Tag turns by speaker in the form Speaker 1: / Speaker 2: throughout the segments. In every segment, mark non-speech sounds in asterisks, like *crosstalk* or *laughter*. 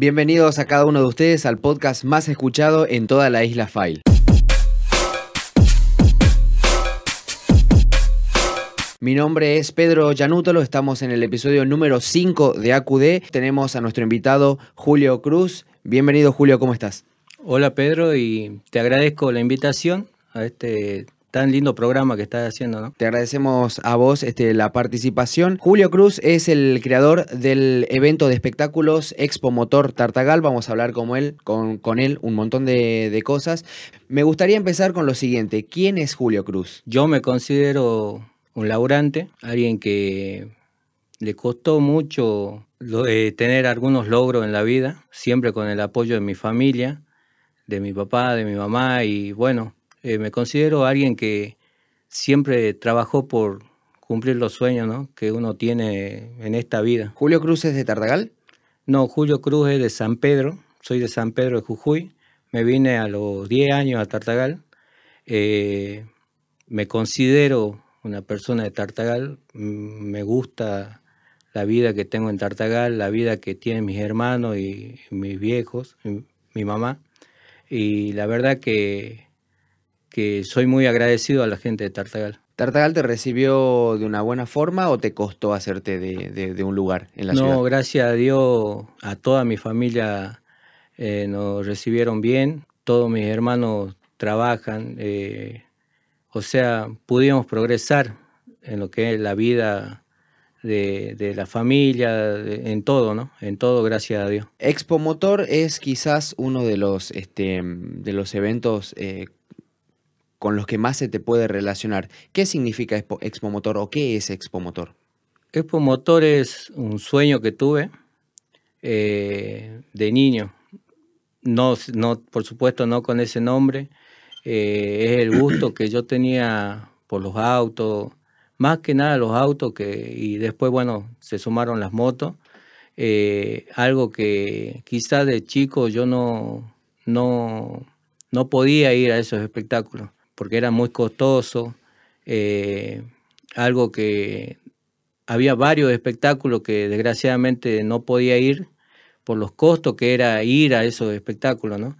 Speaker 1: Bienvenidos a cada uno de ustedes al podcast más escuchado en toda la isla File. Mi nombre es Pedro Yanútolo, estamos en el episodio número 5 de AQD. Tenemos a nuestro invitado Julio Cruz. Bienvenido Julio, ¿cómo estás?
Speaker 2: Hola Pedro y te agradezco la invitación a este tan lindo programa que estás haciendo, ¿no?
Speaker 1: Te agradecemos a vos este, la participación. Julio Cruz es el creador del evento de espectáculos Expo Motor Tartagal. Vamos a hablar con él, con, con él un montón de, de cosas. Me gustaría empezar con lo siguiente. ¿Quién es Julio Cruz?
Speaker 2: Yo me considero un laburante, alguien que le costó mucho eh, tener algunos logros en la vida, siempre con el apoyo de mi familia, de mi papá, de mi mamá y bueno, eh, me considero alguien que siempre trabajó por cumplir los sueños ¿no? que uno tiene en esta vida.
Speaker 1: ¿Julio Cruz es de Tartagal?
Speaker 2: No, Julio Cruz es de San Pedro, soy de San Pedro de Jujuy, me vine a los 10 años a Tartagal, eh, me considero una persona de Tartagal, me gusta la vida que tengo en Tartagal, la vida que tienen mis hermanos y mis viejos, mi mamá, y la verdad que que soy muy agradecido a la gente de Tartagal.
Speaker 1: ¿Tartagal te recibió de una buena forma o te costó hacerte de, un lugar en la ciudad?
Speaker 2: No, gracias a Dios, a toda mi familia eh, nos recibieron bien, todos mis hermanos trabajan, eh, o sea, pudimos progresar en lo que es la vida de, la familia, en todo, ¿no? En todo, gracias a Dios.
Speaker 1: Expo Motor es quizás uno de los, este, de los eventos eh, con los que más se te puede relacionar. ¿Qué significa Expo, Motor o qué es Expo Motor?
Speaker 2: Expo Motor es un sueño que tuve eh, de niño. No, no, por supuesto, no con ese nombre. Eh, es el gusto que yo tenía por los autos, más que nada los autos, que, y después, bueno, se sumaron las motos. Eh, algo que quizás de chico yo no, no, no podía ir a esos espectáculos porque era muy costoso, eh, algo que había varios espectáculos que desgraciadamente no podía ir por los costos que era ir a esos espectáculos. ¿no?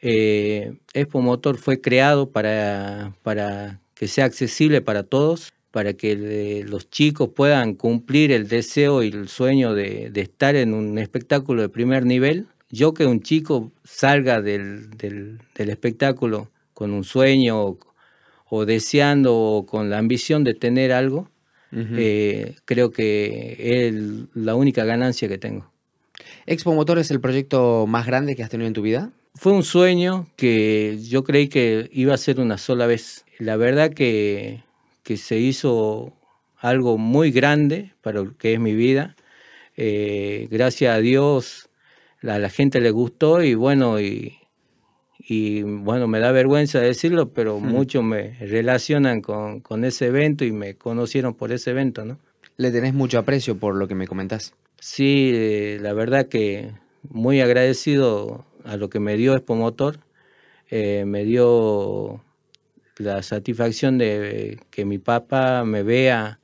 Speaker 2: Eh, Expo Motor fue creado para, para que sea accesible para todos, para que los chicos puedan cumplir el deseo y el sueño de, estar en un espectáculo de primer nivel. Yo que un chico salga del, del espectáculo con un sueño o, deseando o con la ambición de tener algo, eh, creo que es la única ganancia que tengo.
Speaker 1: ¿Expo Motor es el proyecto más grande que has tenido en tu vida?
Speaker 2: Fue un sueño que yo creí que iba a ser una sola vez. La verdad que, que se hizo algo muy grande para lo que es mi vida. Eh, gracias a Dios a la gente le gustó y bueno, y, y bueno, me da vergüenza decirlo, pero muchos me relacionan con, con, ese evento y me conocieron por ese evento, ¿no?
Speaker 1: Le tenés mucho aprecio por lo que me comentás.
Speaker 2: Sí, eh, la verdad que muy agradecido a lo que me dio Expo Motor, eh, me dio la satisfacción de que mi papá me vea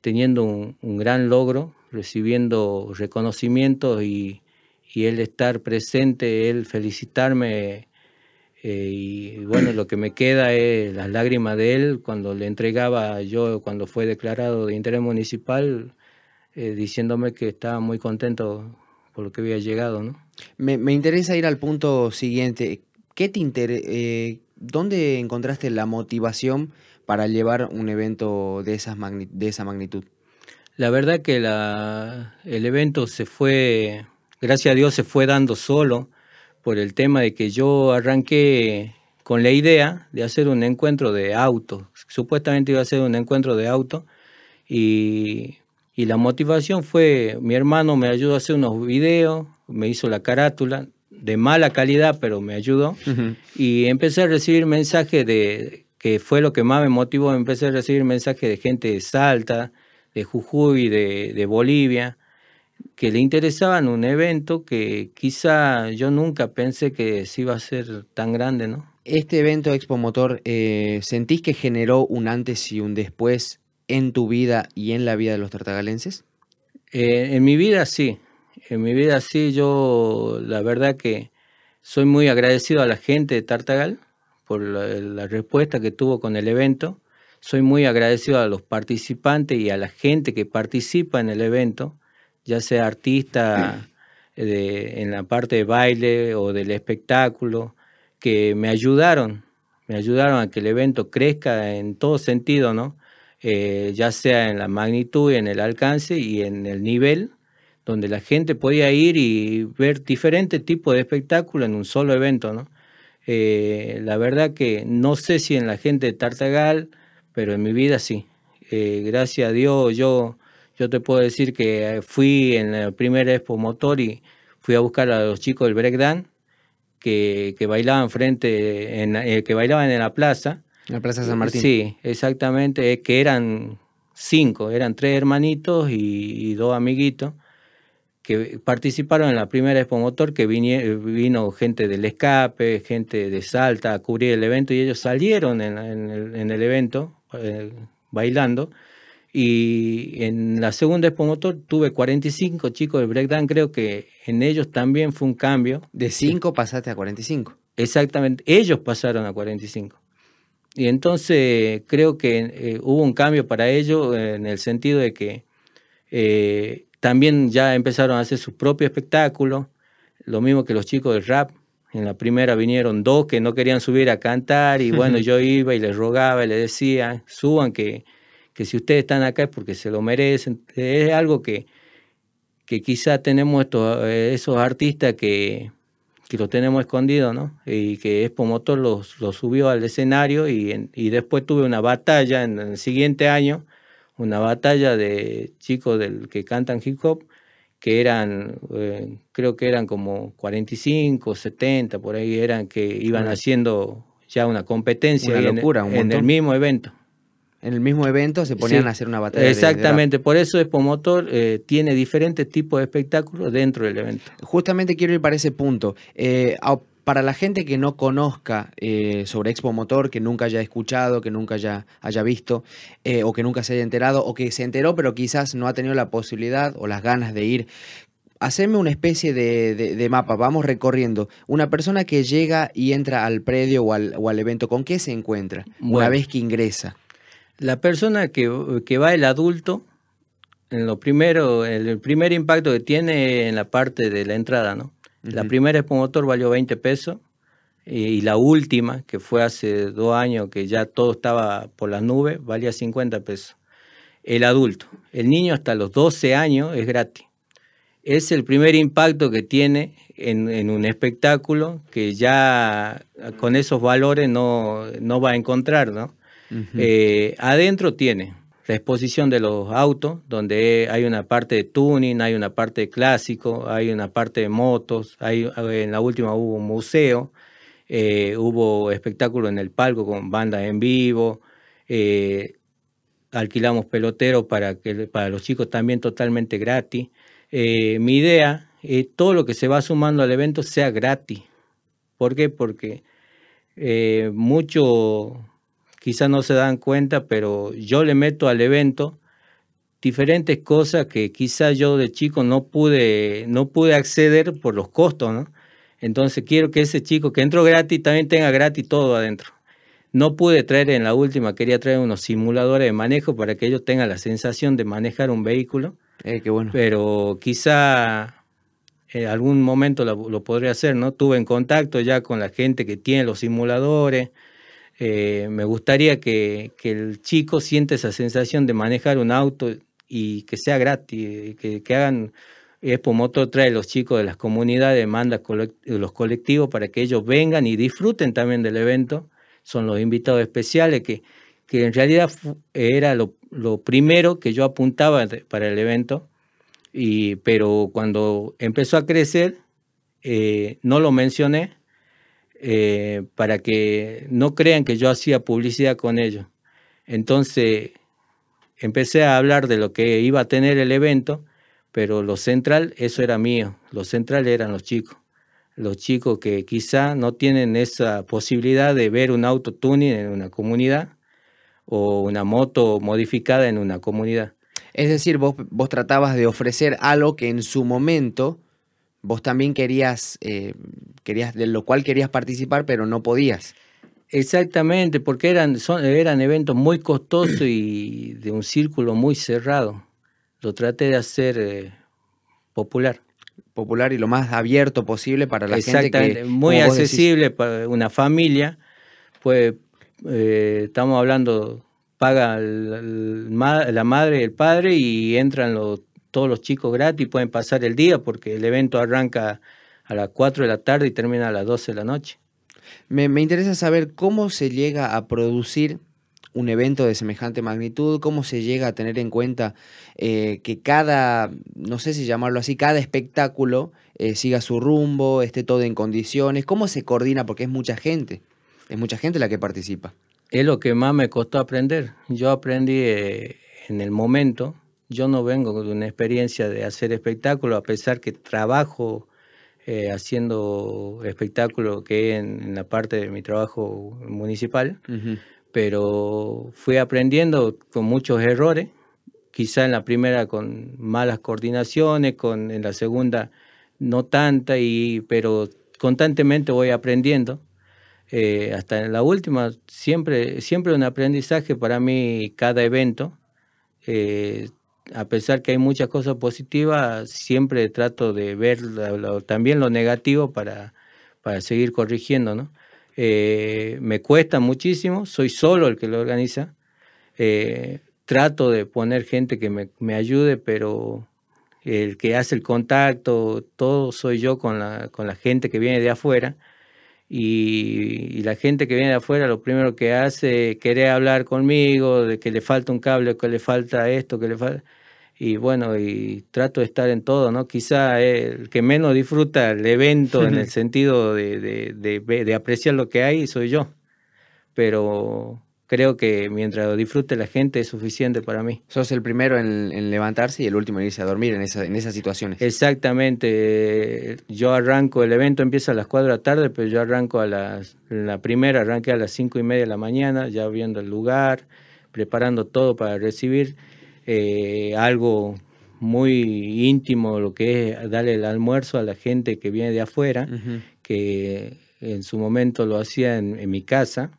Speaker 2: teniendo un, un gran logro, recibiendo reconocimientos y, y él estar presente, él felicitarme eh, y bueno, lo que me queda es las lágrimas de él cuando le entregaba yo, cuando fue declarado de interés municipal, eh, diciéndome que estaba muy contento por lo que había llegado. ¿no?
Speaker 1: Me, me interesa ir al punto siguiente. ¿Qué te eh, ¿Dónde encontraste la motivación para llevar un evento de, esas de esa magnitud?
Speaker 2: La verdad que la, el evento se fue, gracias a Dios, se fue dando solo por el tema de que yo arranqué con la idea de hacer un encuentro de auto. Supuestamente iba a ser un encuentro de auto y, la motivación fue, mi hermano me ayudó a hacer unos videos, me hizo la carátula, de mala calidad, pero me ayudó. Y empecé a recibir mensajes de, que fue lo que más me motivó, empecé a recibir mensajes de gente de Salta, de Jujuy, de, de Bolivia, que le interesaban un evento que quizá yo nunca pensé que se iba a ser tan grande, ¿no?
Speaker 1: Este evento Expo Motor, eh, ¿sentís que generó un antes y un después en tu vida y en la vida de los tartagalenses?
Speaker 2: Eh, en mi vida sí, en mi vida sí, yo la verdad que soy muy agradecido a la gente de Tartagal por la, respuesta que tuvo con el evento. Soy muy agradecido a los participantes y a la gente que participa en el evento, ya sea artista en la parte de baile o del espectáculo, que me ayudaron, me ayudaron a que el evento crezca en todo sentido, ¿no? Eh, ya sea en la magnitud, en el alcance y en el nivel, donde la gente podía ir y ver diferentes tipos de espectáculos en un solo evento, ¿no? Eh, la verdad que no sé si en la gente de Tartagal, pero en mi vida sí. Eh, gracias a Dios yo, yo te puedo decir que fui en el primer Expo Motor y fui a buscar a los chicos del breakdance que, que bailaban frente, en, eh, que bailaban en la plaza.
Speaker 1: La Plaza San Martín.
Speaker 2: Sí, exactamente, que eran cinco, eran tres hermanitos y dos amiguitos que participaron en la primera Expo Motor, que vino gente del escape, gente de Salta a cubrir el evento y ellos salieron en, el, evento eh, bailando. Y en la segunda Expo Motor tuve 45 chicos de breakdance, creo que en ellos también fue un cambio.
Speaker 1: De 5 pasaste a 45.
Speaker 2: Exactamente, ellos pasaron a 45. Y entonces creo que eh, hubo un cambio para ellos en el sentido de que eh, también ya empezaron a hacer su propio espectáculo, lo mismo que los chicos del rap. En la primera vinieron dos que no querían subir a cantar y bueno, *laughs* yo iba y les rogaba y les decía, suban que, que si ustedes están acá es porque se lo merecen. Es algo que, que quizá tenemos estos, eh, esos artistas que, que los tenemos escondidos, ¿no? Y que Expo Motor los, los subió al escenario y, y después tuve una batalla en el siguiente año una batalla de chicos del, que cantan hip hop, que eran, eh, creo que eran como 45, 70, por ahí eran que iban haciendo ya una competencia
Speaker 1: locura,
Speaker 2: en, el mismo evento.
Speaker 1: En el mismo evento se ponían a hacer una batalla.
Speaker 2: Exactamente, por eso Expo Motor eh, tiene diferentes tipos de espectáculos dentro del evento.
Speaker 1: Justamente quiero ir para ese punto. Eh, para la gente que no conozca eh, sobre Expo Motor, que nunca haya escuchado, que nunca haya, haya visto, o que nunca se haya enterado, o que se enteró pero quizás no ha tenido la posibilidad o las ganas de ir, haceme una especie de, mapa, vamos recorriendo. Una persona que llega y entra al predio o al, evento, ¿con qué se encuentra una vez que ingresa?
Speaker 2: La persona que, que va el adulto, en lo primero, el primer impacto que tiene en la parte de la entrada, ¿no? La primera Motor valió 20 pesos y, la última, que fue hace dos años, que ya todo estaba por las nubes, valía 50 pesos. El adulto, el niño hasta los 12 años es gratis. Es el primer impacto que tiene en, un espectáculo que ya con esos valores no, no va a encontrar, ¿no? Eh, adentro tiene la exposición de los autos, donde hay una parte de tuning, hay una parte de clásico, hay una parte de motos, hay, en la última hubo un museo, eh, hubo espectáculo en el palco con bandas en vivo, eh, alquilamos peloteros para, que, para los chicos también totalmente gratis. Eh, mi idea es todo lo que se va sumando al evento sea gratis. ¿Por qué? Porque mucho quizás no se dan cuenta, pero yo le meto al evento diferentes cosas que quizás yo de chico no pude, no pude acceder por los costos, ¿no? Entonces quiero que ese chico que entró gratis también tenga gratis todo adentro. No pude traer en la última, quería traer unos simuladores de manejo para que ellos tengan la sensación de manejar un vehículo.
Speaker 1: Eh, qué bueno.
Speaker 2: Pero quizá en algún momento lo, lo, podré hacer, ¿no? Tuve en contacto ya con la gente que tiene los simuladores, eh, me gustaría que, el chico sienta esa sensación de manejar un auto y que sea gratis, que, que hagan, Expo Motor trae los chicos de las comunidades, manda los colectivos para que ellos vengan y disfruten también del evento. Son los invitados especiales que, que en realidad era lo, primero que yo apuntaba para el evento, y, pero cuando empezó a crecer, eh, no lo mencioné eh, para que no crean que yo hacía publicidad con ellos. Entonces empecé a hablar de lo que iba a tener el evento, pero lo central, eso era mío, lo central eran los chicos. Los chicos que quizá no tienen esa posibilidad de ver un auto tuning en una comunidad o una moto modificada en una comunidad.
Speaker 1: Es decir, vos, vos tratabas de ofrecer algo que en su momento vos también querías, eh, querías, de lo cual querías participar, pero no podías.
Speaker 2: Exactamente, porque eran, son, eran eventos muy costosos y de un círculo muy cerrado. Lo traté de hacer eh, popular.
Speaker 1: Popular y lo más abierto posible para la
Speaker 2: gente
Speaker 1: que...
Speaker 2: muy accesible para una familia. Pues eh, estamos hablando, paga la madre y el padre y entran los, todos los chicos gratis, pueden pasar el día porque el evento arranca a las 4 de la tarde y termina a las 12 de la noche.
Speaker 1: Me, interesa saber cómo se llega a producir un evento de semejante magnitud, cómo se llega a tener en cuenta eh, que cada, no sé si llamarlo así, cada espectáculo eh, siga su rumbo, esté todo en condiciones, cómo se coordina, porque es mucha gente, es mucha gente la que participa.
Speaker 2: Es lo que más me costó aprender. Yo aprendí eh, en el momento, yo no vengo de una experiencia de hacer espectáculo, a pesar que trabajo eh, haciendo espectáculo que en, en, la parte de mi trabajo municipal, pero fui aprendiendo con muchos errores, quizá en la primera con malas coordinaciones, con, en la segunda no tanta, y, pero constantemente voy aprendiendo. Eh, hasta en la última, siempre, siempre un aprendizaje para mí cada evento. Eh, a pesar que hay muchas cosas positivas, siempre trato de ver también lo negativo para, para seguir corrigiendo, ¿no? Eh, me cuesta muchísimo, soy solo el que lo organiza. Eh, trato de poner gente que me, me, ayude, pero el que hace el contacto, todo soy yo con la, con la gente que viene de afuera. Y, y, la gente que viene de afuera lo primero que hace es querer hablar conmigo, de que le falta un cable, que le falta esto, que le falta y bueno, y trato de estar en todo, ¿no? Quizá el que menos disfruta el evento en el *laughs* sentido de, de, de, apreciar lo que hay soy yo, pero creo que mientras lo disfrute la gente es suficiente para mí.
Speaker 1: Sos el primero en, levantarse y el último en irse a dormir en, esa, en esas situaciones.
Speaker 2: Exactamente, yo arranco, el evento empieza a las 4 de la tarde, pero yo arranco a las, la primera, arranqué a las 5 y media de la mañana, ya viendo el lugar, preparando todo para recibir eh, algo muy íntimo, lo que es darle el almuerzo a la gente que viene de afuera, que en su momento lo hacía en, mi casa.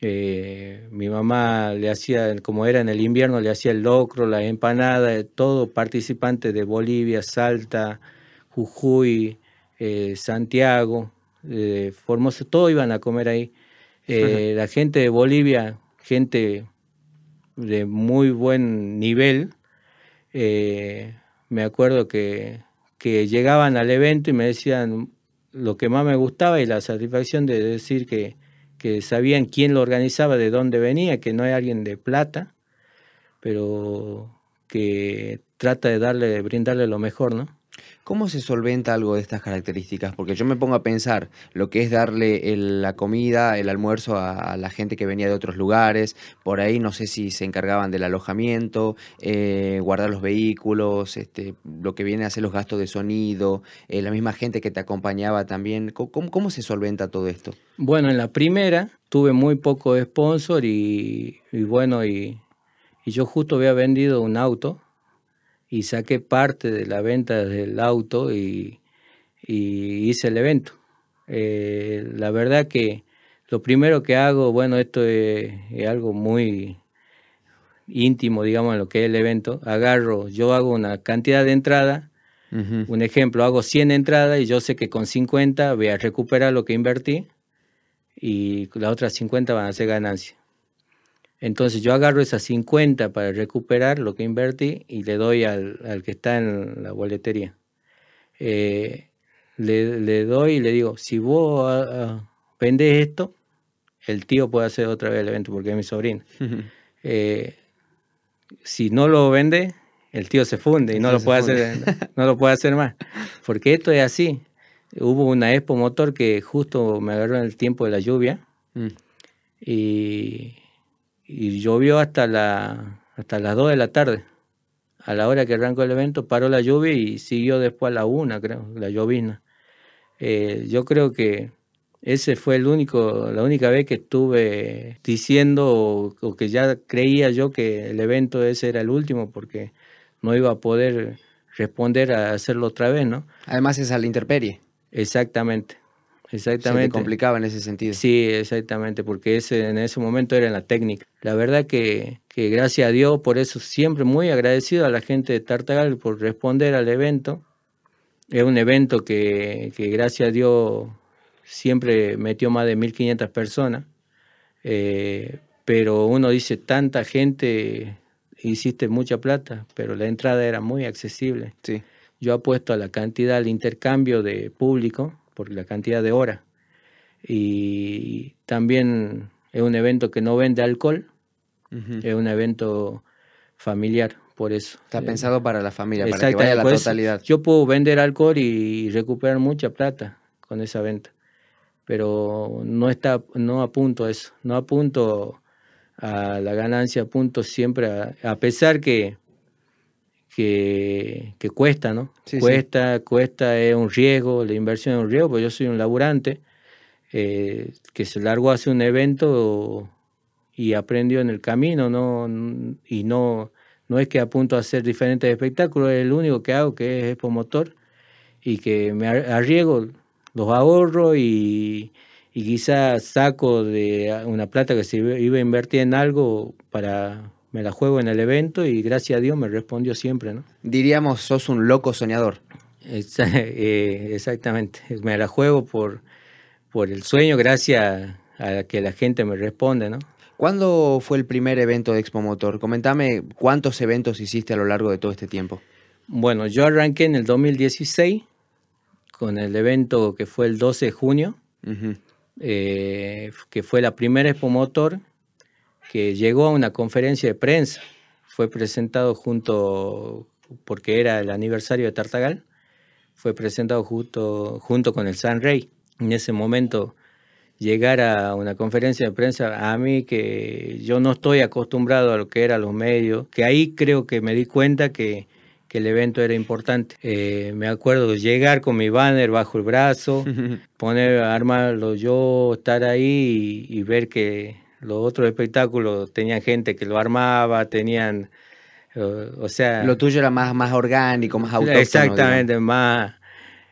Speaker 2: Eh, mi mamá le hacía, como era en el invierno, le hacía el locro, la empanada, todo participante de Bolivia, Salta, Jujuy, eh, Santiago, Formosa, todo iban a comer ahí. *laughs* la gente de Bolivia, gente de muy buen nivel. Eh, me acuerdo que, que, llegaban al evento y me decían lo que más me gustaba y la satisfacción de decir que, que sabían quién lo organizaba, de dónde venía, que no hay alguien de plata, pero que trata de darle, de brindarle lo mejor, ¿no?
Speaker 1: ¿Cómo se solventa algo de estas características? Porque yo me pongo a pensar lo que es darle la comida, el almuerzo a, la gente que venía de otros lugares, por ahí no sé si se encargaban del alojamiento, eh, guardar los vehículos, este, lo que viene a ser los gastos de sonido, eh, la misma gente que te acompañaba también. ¿Cómo, ¿Cómo, se solventa todo esto?
Speaker 2: Bueno, en la primera tuve muy poco sponsor y, y bueno, y, y yo justo había vendido un auto y saqué parte de la venta del auto y, hice el evento. Eh, la verdad que lo primero que hago, bueno, esto es, algo muy íntimo, digamos, en lo que es el evento. Agarro, yo hago una cantidad de entrada, un ejemplo, hago 100 entradas y yo sé que con 50 voy a recuperar lo que invertí y las otras 50 van a ser ganancias. Entonces yo agarro esas 50 para recuperar lo que invertí y le doy al, que está en la boletería. Eh, le, doy y le digo, si vos ah, ah, vendes esto, el tío puede hacer otra vez el evento porque es mi sobrino. Eh, si no lo vende, el tío se funde y no lo, puede hacer, no lo puede hacer más. Porque esto es así. Hubo una Expo Motor que justo me agarró en el tiempo de la lluvia mm. y y llovió hasta, la, hasta las 2 de la tarde. A la hora que arrancó el evento paró la lluvia y siguió después a la 1, creo, la llovina. Eh, yo creo que ese fue el único, la única vez que estuve diciendo o, que ya creía yo que el evento ese era el último porque no iba a poder responder a hacerlo otra vez, ¿no?
Speaker 1: Además es a la interperie.
Speaker 2: Exactamente, exactamente.
Speaker 1: Se te complicaba en ese sentido.
Speaker 2: Sí, exactamente, porque ese, en ese momento era en la técnica. La verdad que, que gracias a Dios, por eso siempre muy agradecido a la gente de Tartagal por responder al evento. Es un evento que, que gracias a Dios siempre metió más de 1.500 personas. Eh, pero uno dice, tanta gente, hiciste mucha plata, pero la entrada era muy accesible.
Speaker 1: Sí.
Speaker 2: Yo apuesto a la cantidad, al intercambio de público, por la cantidad de horas. Y también es un evento que no vende alcohol, es un evento familiar, por eso.
Speaker 1: Está pensado para la familia, para que vaya la totalidad.
Speaker 2: Yo puedo vender alcohol y recuperar mucha plata con esa venta, pero no está, no apunto a eso, no apunto a la ganancia, apunto siempre a, pesar que, que, cuesta, ¿no? cuesta, cuesta, es un riesgo, la inversión es un riesgo, porque yo soy un laburante eh, que se largó hace un evento y aprendió en el camino, ¿no? Y no, no es que apunto a hacer diferentes espectáculos, es el único que hago que es Expo Motor y que me arriesgo, los ahorro y, y quizás saco de una plata que se iba a invertir en algo para me la juego en el evento y gracias a Dios me respondió siempre, ¿no?
Speaker 1: Diríamos, sos un loco soñador. *laughs*
Speaker 2: Eh, exactamente, me la juego por, por el sueño gracias a que la gente me responde, ¿no?
Speaker 1: ¿Cuándo fue el primer evento de Expo Motor? Comentame cuántos eventos hiciste a lo largo de todo este tiempo.
Speaker 2: Bueno, yo arranqué en el 2016 con el evento que fue el 12 de junio, eh, que fue la primera Expo Motor que llegó a una conferencia de prensa. Fue presentado junto, porque era el aniversario de Tartagal, fue presentado junto, junto con el San Rey. En ese momento llegar a una conferencia de prensa, a mí que yo no estoy acostumbrado a lo que eran los medios, que ahí creo que me di cuenta que, que el evento era importante. Eh, me acuerdo llegar con mi banner bajo el brazo, *laughs* poner, armarlo yo, estar ahí y, ver que los otros espectáculos tenían gente que lo armaba, tenían, o sea...
Speaker 1: Lo tuyo era más, más orgánico, más autóctono.
Speaker 2: Exactamente, más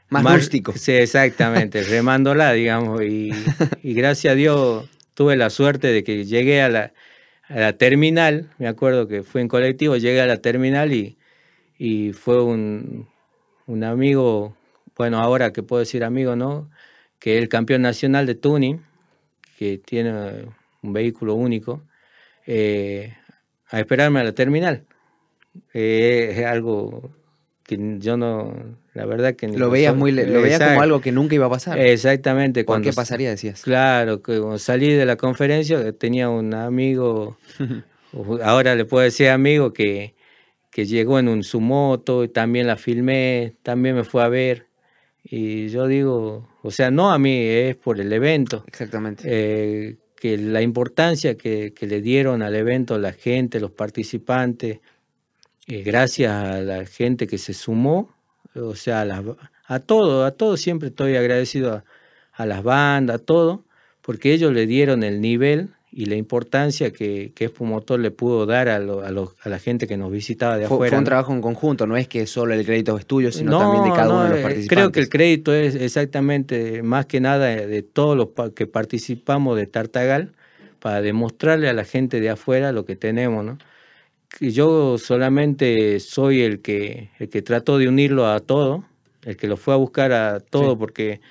Speaker 1: más, rústico.
Speaker 2: Sí, exactamente, *laughs* remándola, digamos. Y, gracias a Dios tuve la suerte de que llegué a la, terminal, me acuerdo que fue en colectivo, llegué a la terminal y, y fue un, amigo, bueno, ahora que puedo decir amigo, ¿no? Que es el campeón nacional de tuning, que tiene un vehículo único, eh, a esperarme a la terminal. Eh, es algo que yo no, la verdad que...
Speaker 1: Lo veías, muy, lo veías como algo que nunca iba a pasar.
Speaker 2: Exactamente.
Speaker 1: ¿Por qué pasaría, decías?
Speaker 2: Claro, que cuando salí de la conferencia tenía un amigo, *laughs* ahora le puedo decir amigo, que, que llegó en un, su moto y también la filmé, también me fue a ver. Y yo digo, o sea, no a mí, es por el evento.
Speaker 1: Exactamente.
Speaker 2: Eh, que la importancia que, que le dieron al evento la gente, los participantes, eh, gracias a la gente que se sumó, o sea, a, a todo, a todo siempre estoy agradecido a, las bandas, a todo, porque ellos le dieron el nivel y la importancia que, que Motor le pudo dar a, a, la gente que nos visitaba de afuera.
Speaker 1: Fue un trabajo en conjunto, no es que solo el crédito es tuyo, sino también de cada uno de los participantes.
Speaker 2: Eh, creo que el crédito es exactamente, más que nada, de todos los que participamos de Tartagal, para demostrarle a la gente de afuera lo que tenemos, ¿no? yo solamente soy el que, el que trató de unirlo a todo, el que lo fue a buscar a todo, porque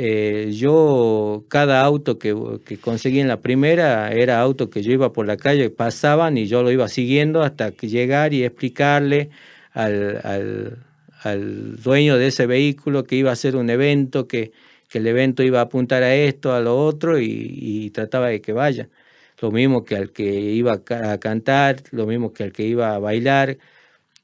Speaker 2: eh, yo, cada auto que, que, conseguí en la primera era auto que yo iba por la calle, pasaban y yo lo iba siguiendo hasta que llegar y explicarle al, al, al dueño de ese vehículo que iba a hacer un evento, que, que el evento iba a apuntar a esto, a lo otro, y, y trataba de que vaya lo mismo que al que iba a cantar, lo mismo que al que iba a bailar,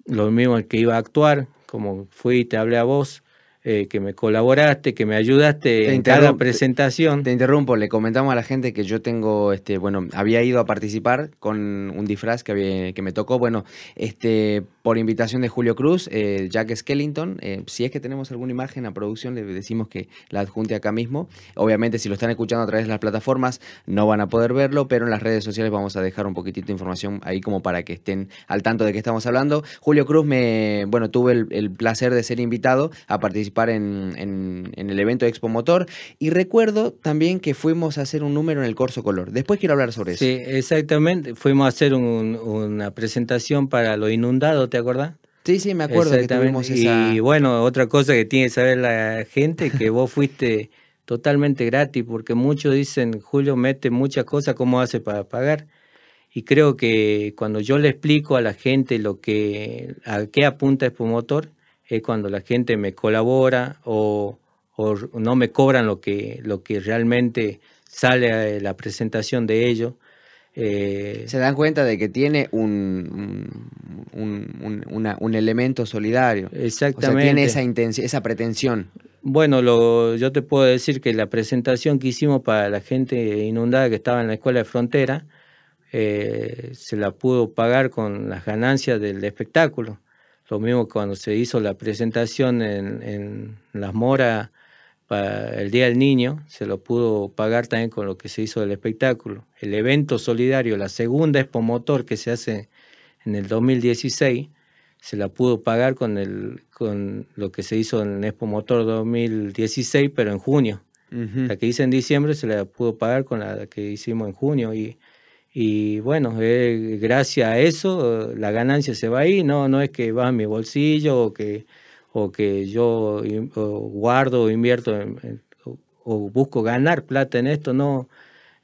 Speaker 2: lo mismo al que iba a actuar, como fui y te hablé a vos. Eh, que me colaboraste, que me ayudaste en cada presentación.
Speaker 1: Te, interrumpo, le comentamos a la gente que yo tengo, este, bueno, había ido a participar con un disfraz que, que me tocó, bueno, este, por invitación de Julio Cruz, eh, Jack Skellington. Eh, si es que tenemos alguna imagen a producción, le decimos que la adjunte acá mismo. Obviamente, si lo están escuchando a través de las plataformas, no van a poder verlo, pero en las redes sociales vamos a dejar un poquitito de información ahí como para que estén al tanto de qué estamos hablando. Julio Cruz, me, bueno, tuve el placer de ser invitado a participar en, el evento Expo Motor. Y recuerdo también que fuimos a hacer un número en el Corso Color. Después quiero hablar sobre eso.
Speaker 2: Sí, exactamente. Fuimos a hacer una presentación para lo inundado, ¿te acordás?
Speaker 1: Sí, sí, me acuerdo que tuvimos esa...
Speaker 2: Y bueno, otra cosa que tiene que saber la gente, que vos fuiste *laughs* totalmente gratis, porque muchos dicen, Julio mete muchas cosas, ¿cómo hace para pagar? Y creo que cuando yo le explico a la gente lo que, a qué apunta Expo Motor, es cuando la gente me colabora o, no me cobran lo que, lo que realmente sale a la presentación de ellos.
Speaker 1: Eh, se dan cuenta de que tiene un, un, elemento solidario.
Speaker 2: Exactamente.
Speaker 1: tiene esa, esa pretensión.
Speaker 2: Bueno, lo, yo te puedo decir que la presentación que hicimos para la gente inundada que estaba en la escuela de frontera, eh, se la pudo pagar con las ganancias del espectáculo. Lo mismo cuando se hizo la presentación en, Las Moras para el Día del Niño, se lo pudo pagar también con lo que se hizo del espectáculo. El evento solidario, la segunda Expo Motor que se hace en el 2016, se la pudo pagar con, el, con lo que se hizo en Expo Motor 2016, pero en junio. La que hice en diciembre se la pudo pagar con la que hicimos en junio y y bueno, eh, gracias a eso la ganancia se va ahí, no, no es que va a mi bolsillo o que, o que yo guardo o invierto o, busco ganar plata en esto, no.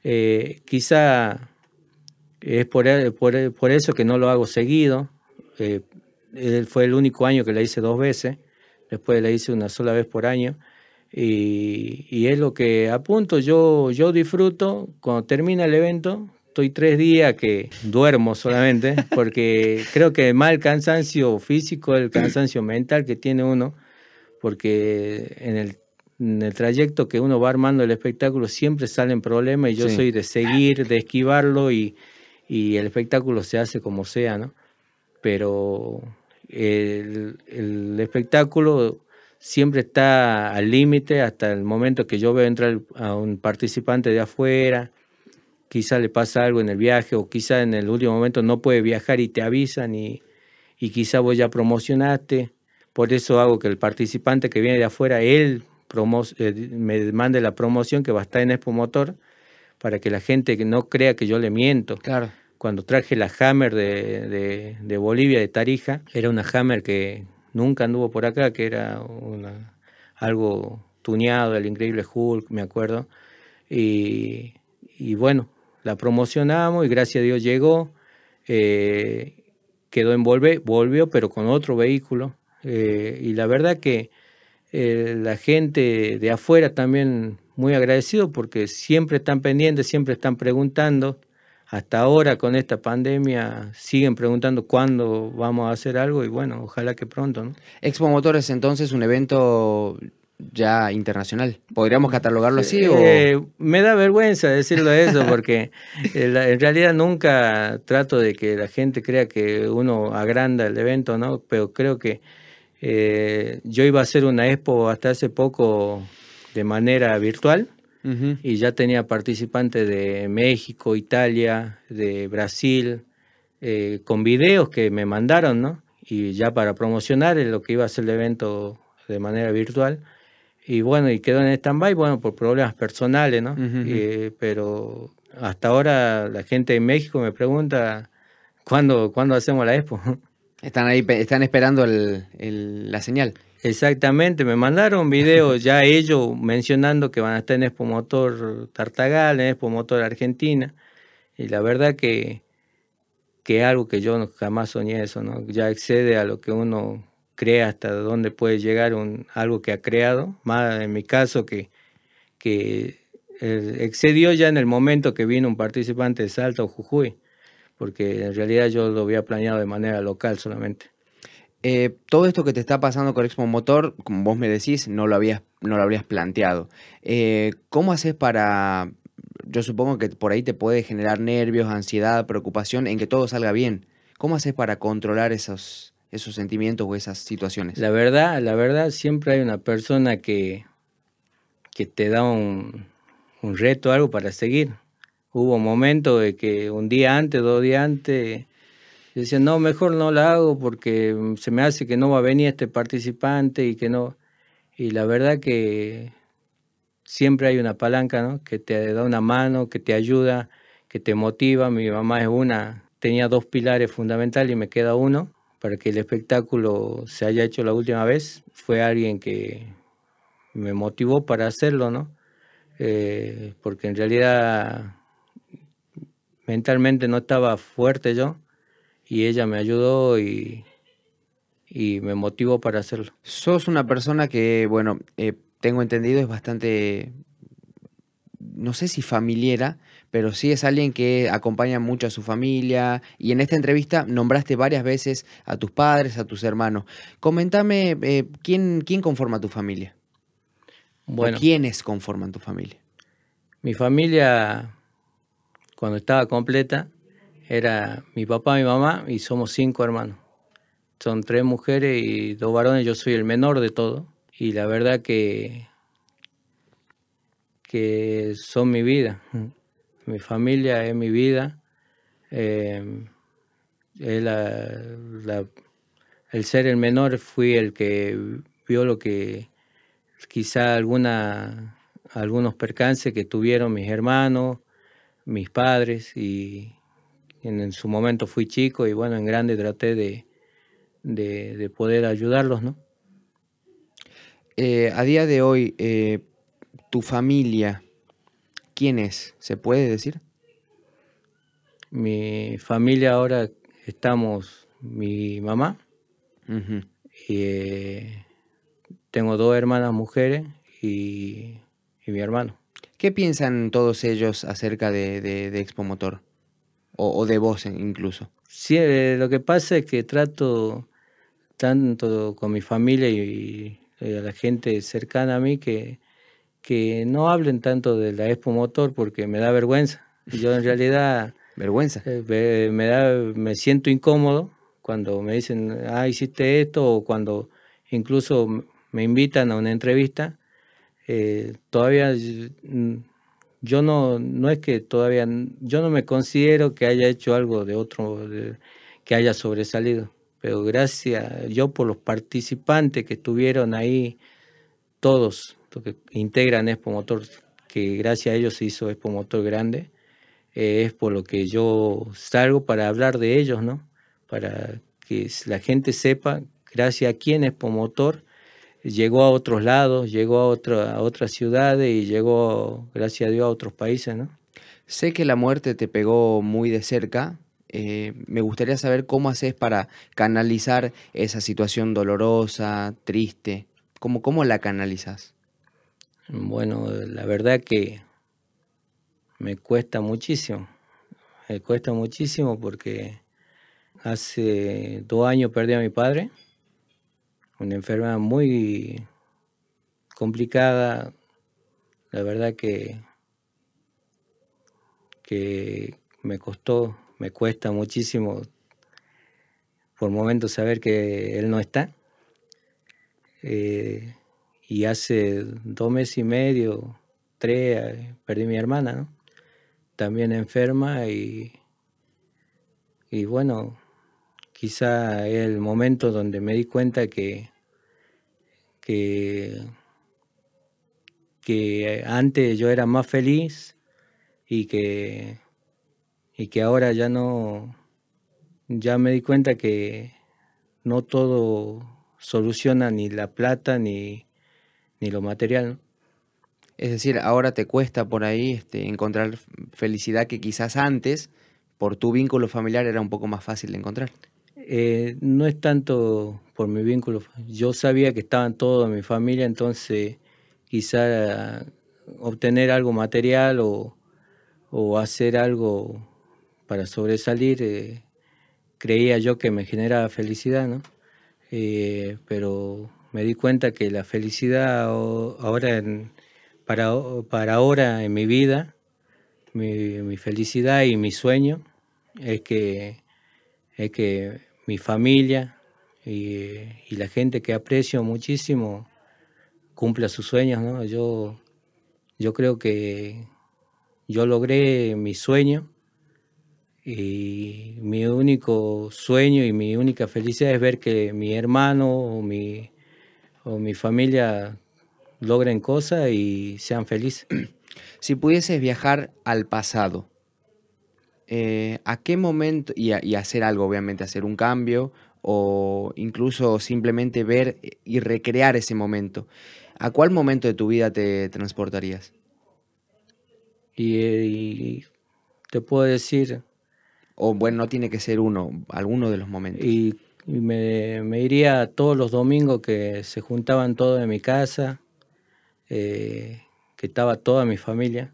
Speaker 2: Eh, quizá es por, por, por, eso que no lo hago seguido. Eh, fue el único año que la hice dos veces, después la hice una sola vez por año. Y, y es lo que apunto, yo, yo disfruto cuando termina el evento, estoy tres días que duermo solamente, porque creo que más el cansancio físico, el cansancio mental que tiene uno, porque en el, en el trayecto que uno va armando el espectáculo siempre salen problemas y yo soy de seguir, de esquivarlo y, y, el espectáculo se hace como sea, ¿no? Pero el, el espectáculo siempre está al límite hasta el momento que yo veo entrar a un participante de afuera, quizá le pasa algo en el viaje o quizá en el último momento no puede viajar y te avisan y, y quizá vos ya promocionaste. Por eso hago que el participante que viene de afuera, él eh, me mande la promoción que va a estar en Expo Motor para que la gente que no crea que yo le miento.
Speaker 1: Claro.
Speaker 2: Cuando traje la Hammer de, de, Bolivia, de Tarija, era una Hammer que nunca anduvo por acá, que era una, algo tuneado, el increíble Hulk, me acuerdo. Y, y bueno, la promocionamos y gracias a Dios llegó, eh, quedó en volvió pero con otro vehículo eh, y la verdad que eh, la gente de afuera también muy agradecido porque siempre están pendientes, siempre están preguntando. Hasta ahora con esta pandemia siguen preguntando cuándo vamos a hacer algo y bueno, ojalá que pronto. ¿no?
Speaker 1: Expo Motores entonces un evento ya internacional. ¿Podríamos catalogarlo así?
Speaker 2: Eh, me da vergüenza decirlo eso *laughs* porque en realidad nunca trato de que la gente crea que uno agranda el evento, ¿no? Pero creo que eh, yo iba a hacer una expo hasta hace poco de manera virtual y ya tenía participantes de México, Italia, de Brasil, eh, con videos que me mandaron, ¿no? Y ya para promocionar lo que iba a ser el evento de manera virtual y bueno, y quedó en stand-by, bueno, por problemas personales, ¿no? Eh, pero hasta ahora la gente de México me pregunta cuándo, ¿cuándo hacemos la expo. *laughs*
Speaker 1: Están ahí, están esperando el, la señal.
Speaker 2: Exactamente, me mandaron videos *laughs* ya ellos mencionando que van a estar en Expo Motor Tartagal, en Expo Motor Argentina, y la verdad que, que es algo que yo jamás soñé eso, ¿no? Ya excede a lo que uno crea hasta dónde puede llegar un, algo que ha creado, más en mi caso que, eh, excedió ya en el momento que vino un participante de Salta o Jujuy, porque en realidad yo lo había planeado de manera local solamente.
Speaker 1: Eh, todo esto que te está pasando con Expo Motor, como vos me decís, no lo no lo habrías planteado. Eh, ¿Cómo haces para, yo supongo que por ahí te puede generar nervios, ansiedad, preocupación en que todo salga bien? ¿Cómo haces para controlar esos, esos sentimientos o esas situaciones?
Speaker 2: La verdad, la verdad, siempre hay una persona que, que te da un, un reto, algo para seguir. Hubo momentos de que un día antes, dos días antes, yo no, mejor no la hago porque se me hace que no va a venir este participante y que no. Y la verdad que siempre hay una palanca, ¿no? Que te da una mano, que te ayuda, que te motiva. Mi mamá es una, tenía dos pilares fundamentales y me queda uno para que el espectáculo se haya hecho la última vez. Fue alguien que me motivó para hacerlo, ¿no? Eh, porque en realidad mentalmente no estaba fuerte yo y ella me ayudó y, me motivó para hacerlo.
Speaker 1: Sos una persona que, bueno, eh, tengo entendido es bastante, no sé si familiera, pero sí es alguien que acompaña mucho a su familia y en esta entrevista nombraste varias veces a tus padres, a tus hermanos. Comentame, eh, ¿quién, ¿quién conforma tu familia?
Speaker 2: Bueno,
Speaker 1: ¿Quiénes conforman tu familia?
Speaker 2: mi familia, cuando estaba completa, era mi papá, mi mamá y somos cinco hermanos. Son tres mujeres y dos varones, yo soy el menor de todo. Y la verdad que, que son mi vida. Mi familia es mi vida. La- el ser el menor fui el que vio lo que quizá alguna, algunos percances que tuvieron mis hermanos, mis padres y en, su momento fui chico y bueno, en grande traté de, de, de poder ayudarlos, ¿no?
Speaker 1: Eh, a día de hoy, eh, tu familia, ¿quién es? ¿Se puede decir?
Speaker 2: Mi familia ahora estamos mi mamá
Speaker 1: Ujú.
Speaker 2: y eh, tengo dos hermanas mujeres y, y mi hermano.
Speaker 1: ¿Qué piensan todos ellos acerca de, de, de Expo Motor? O, o de vos incluso.
Speaker 2: Sí, eh, lo que pasa es que trato tanto con mi familia y, y a la gente cercana a mí que, que no hablen tanto de la Expo Motor porque me da vergüenza. Yo en realidad *laughs*
Speaker 1: Vergüenza.
Speaker 2: eh, me, da, me siento incómodo cuando me dicen, ah, hiciste esto, o cuando incluso me invitan a una entrevista. eh, todavía mm, yo no, no es que todavía, yo no me considero que haya hecho algo de otro, de- que haya sobresalido, pero gracias, yo por los participantes que estuvieron ahí, todos, que integran Expo Motor, que gracias a ellos se hizo Expo Motor grande, eh, es por lo que yo salgo para hablar de ellos, ¿no? Para que la gente sepa, gracias a quién Expo Motor llegó a otros lados, llegó a, otra, a otras ciudades y llegó, gracias a Dios, a otros países, ¿no?
Speaker 1: Sé que la muerte te pegó muy de cerca. eh, me gustaría saber cómo haces para canalizar esa situación dolorosa, triste. ¿Cómo, cómo la canalizas?
Speaker 2: Bueno, la verdad que me cuesta muchísimo, me cuesta muchísimo porque hace dos años perdí a mi padre, una enfermedad muy complicada, la verdad que, que me costó, me cuesta muchísimo por momentos saber que él no está. Eh, y hace dos meses y medio, tres, eh, perdí mi hermana, ¿no? También enferma y, y bueno, quizá es el momento donde me di cuenta que, que, que antes yo era más feliz y que, y que ahora ya no, ya me di cuenta que no todo soluciona ni la plata ni, ni lo material, ¿no?
Speaker 1: Es decir, ahora te cuesta por ahí este, encontrar felicidad que quizás antes, por tu vínculo familiar, era un poco más fácil de encontrar.
Speaker 2: Eh, no es tanto por mi vínculo. Yo sabía que estaban todos en mi familia, entonces quizá obtener algo material o, o hacer algo para sobresalir, eh, creía yo que me generaba felicidad, ¿no? eh, pero me di cuenta que la felicidad ahora para, para ahora en mi vida, mi, felicidad y mi sueño es que, es que mi familia y, la gente que aprecio muchísimo cumpla sus sueños. ¿no? Yo, yo creo que yo logré mi sueño y mi único sueño y mi única felicidad es ver que mi hermano o mi, o mi familia logren cosas y sean felices. *clears throat*
Speaker 1: Si pudieses viajar al pasado, eh, ¿a qué momento, y, hacer algo, obviamente, hacer un cambio o incluso simplemente ver y recrear ese momento, ¿a cuál momento de tu vida te transportarías?
Speaker 2: y te puedo decir
Speaker 1: o bueno, no tiene que ser uno, alguno de los momentos.
Speaker 2: Y, me, iría todos los domingos que se juntaban todos en mi casa, eh, que estaba toda mi familia,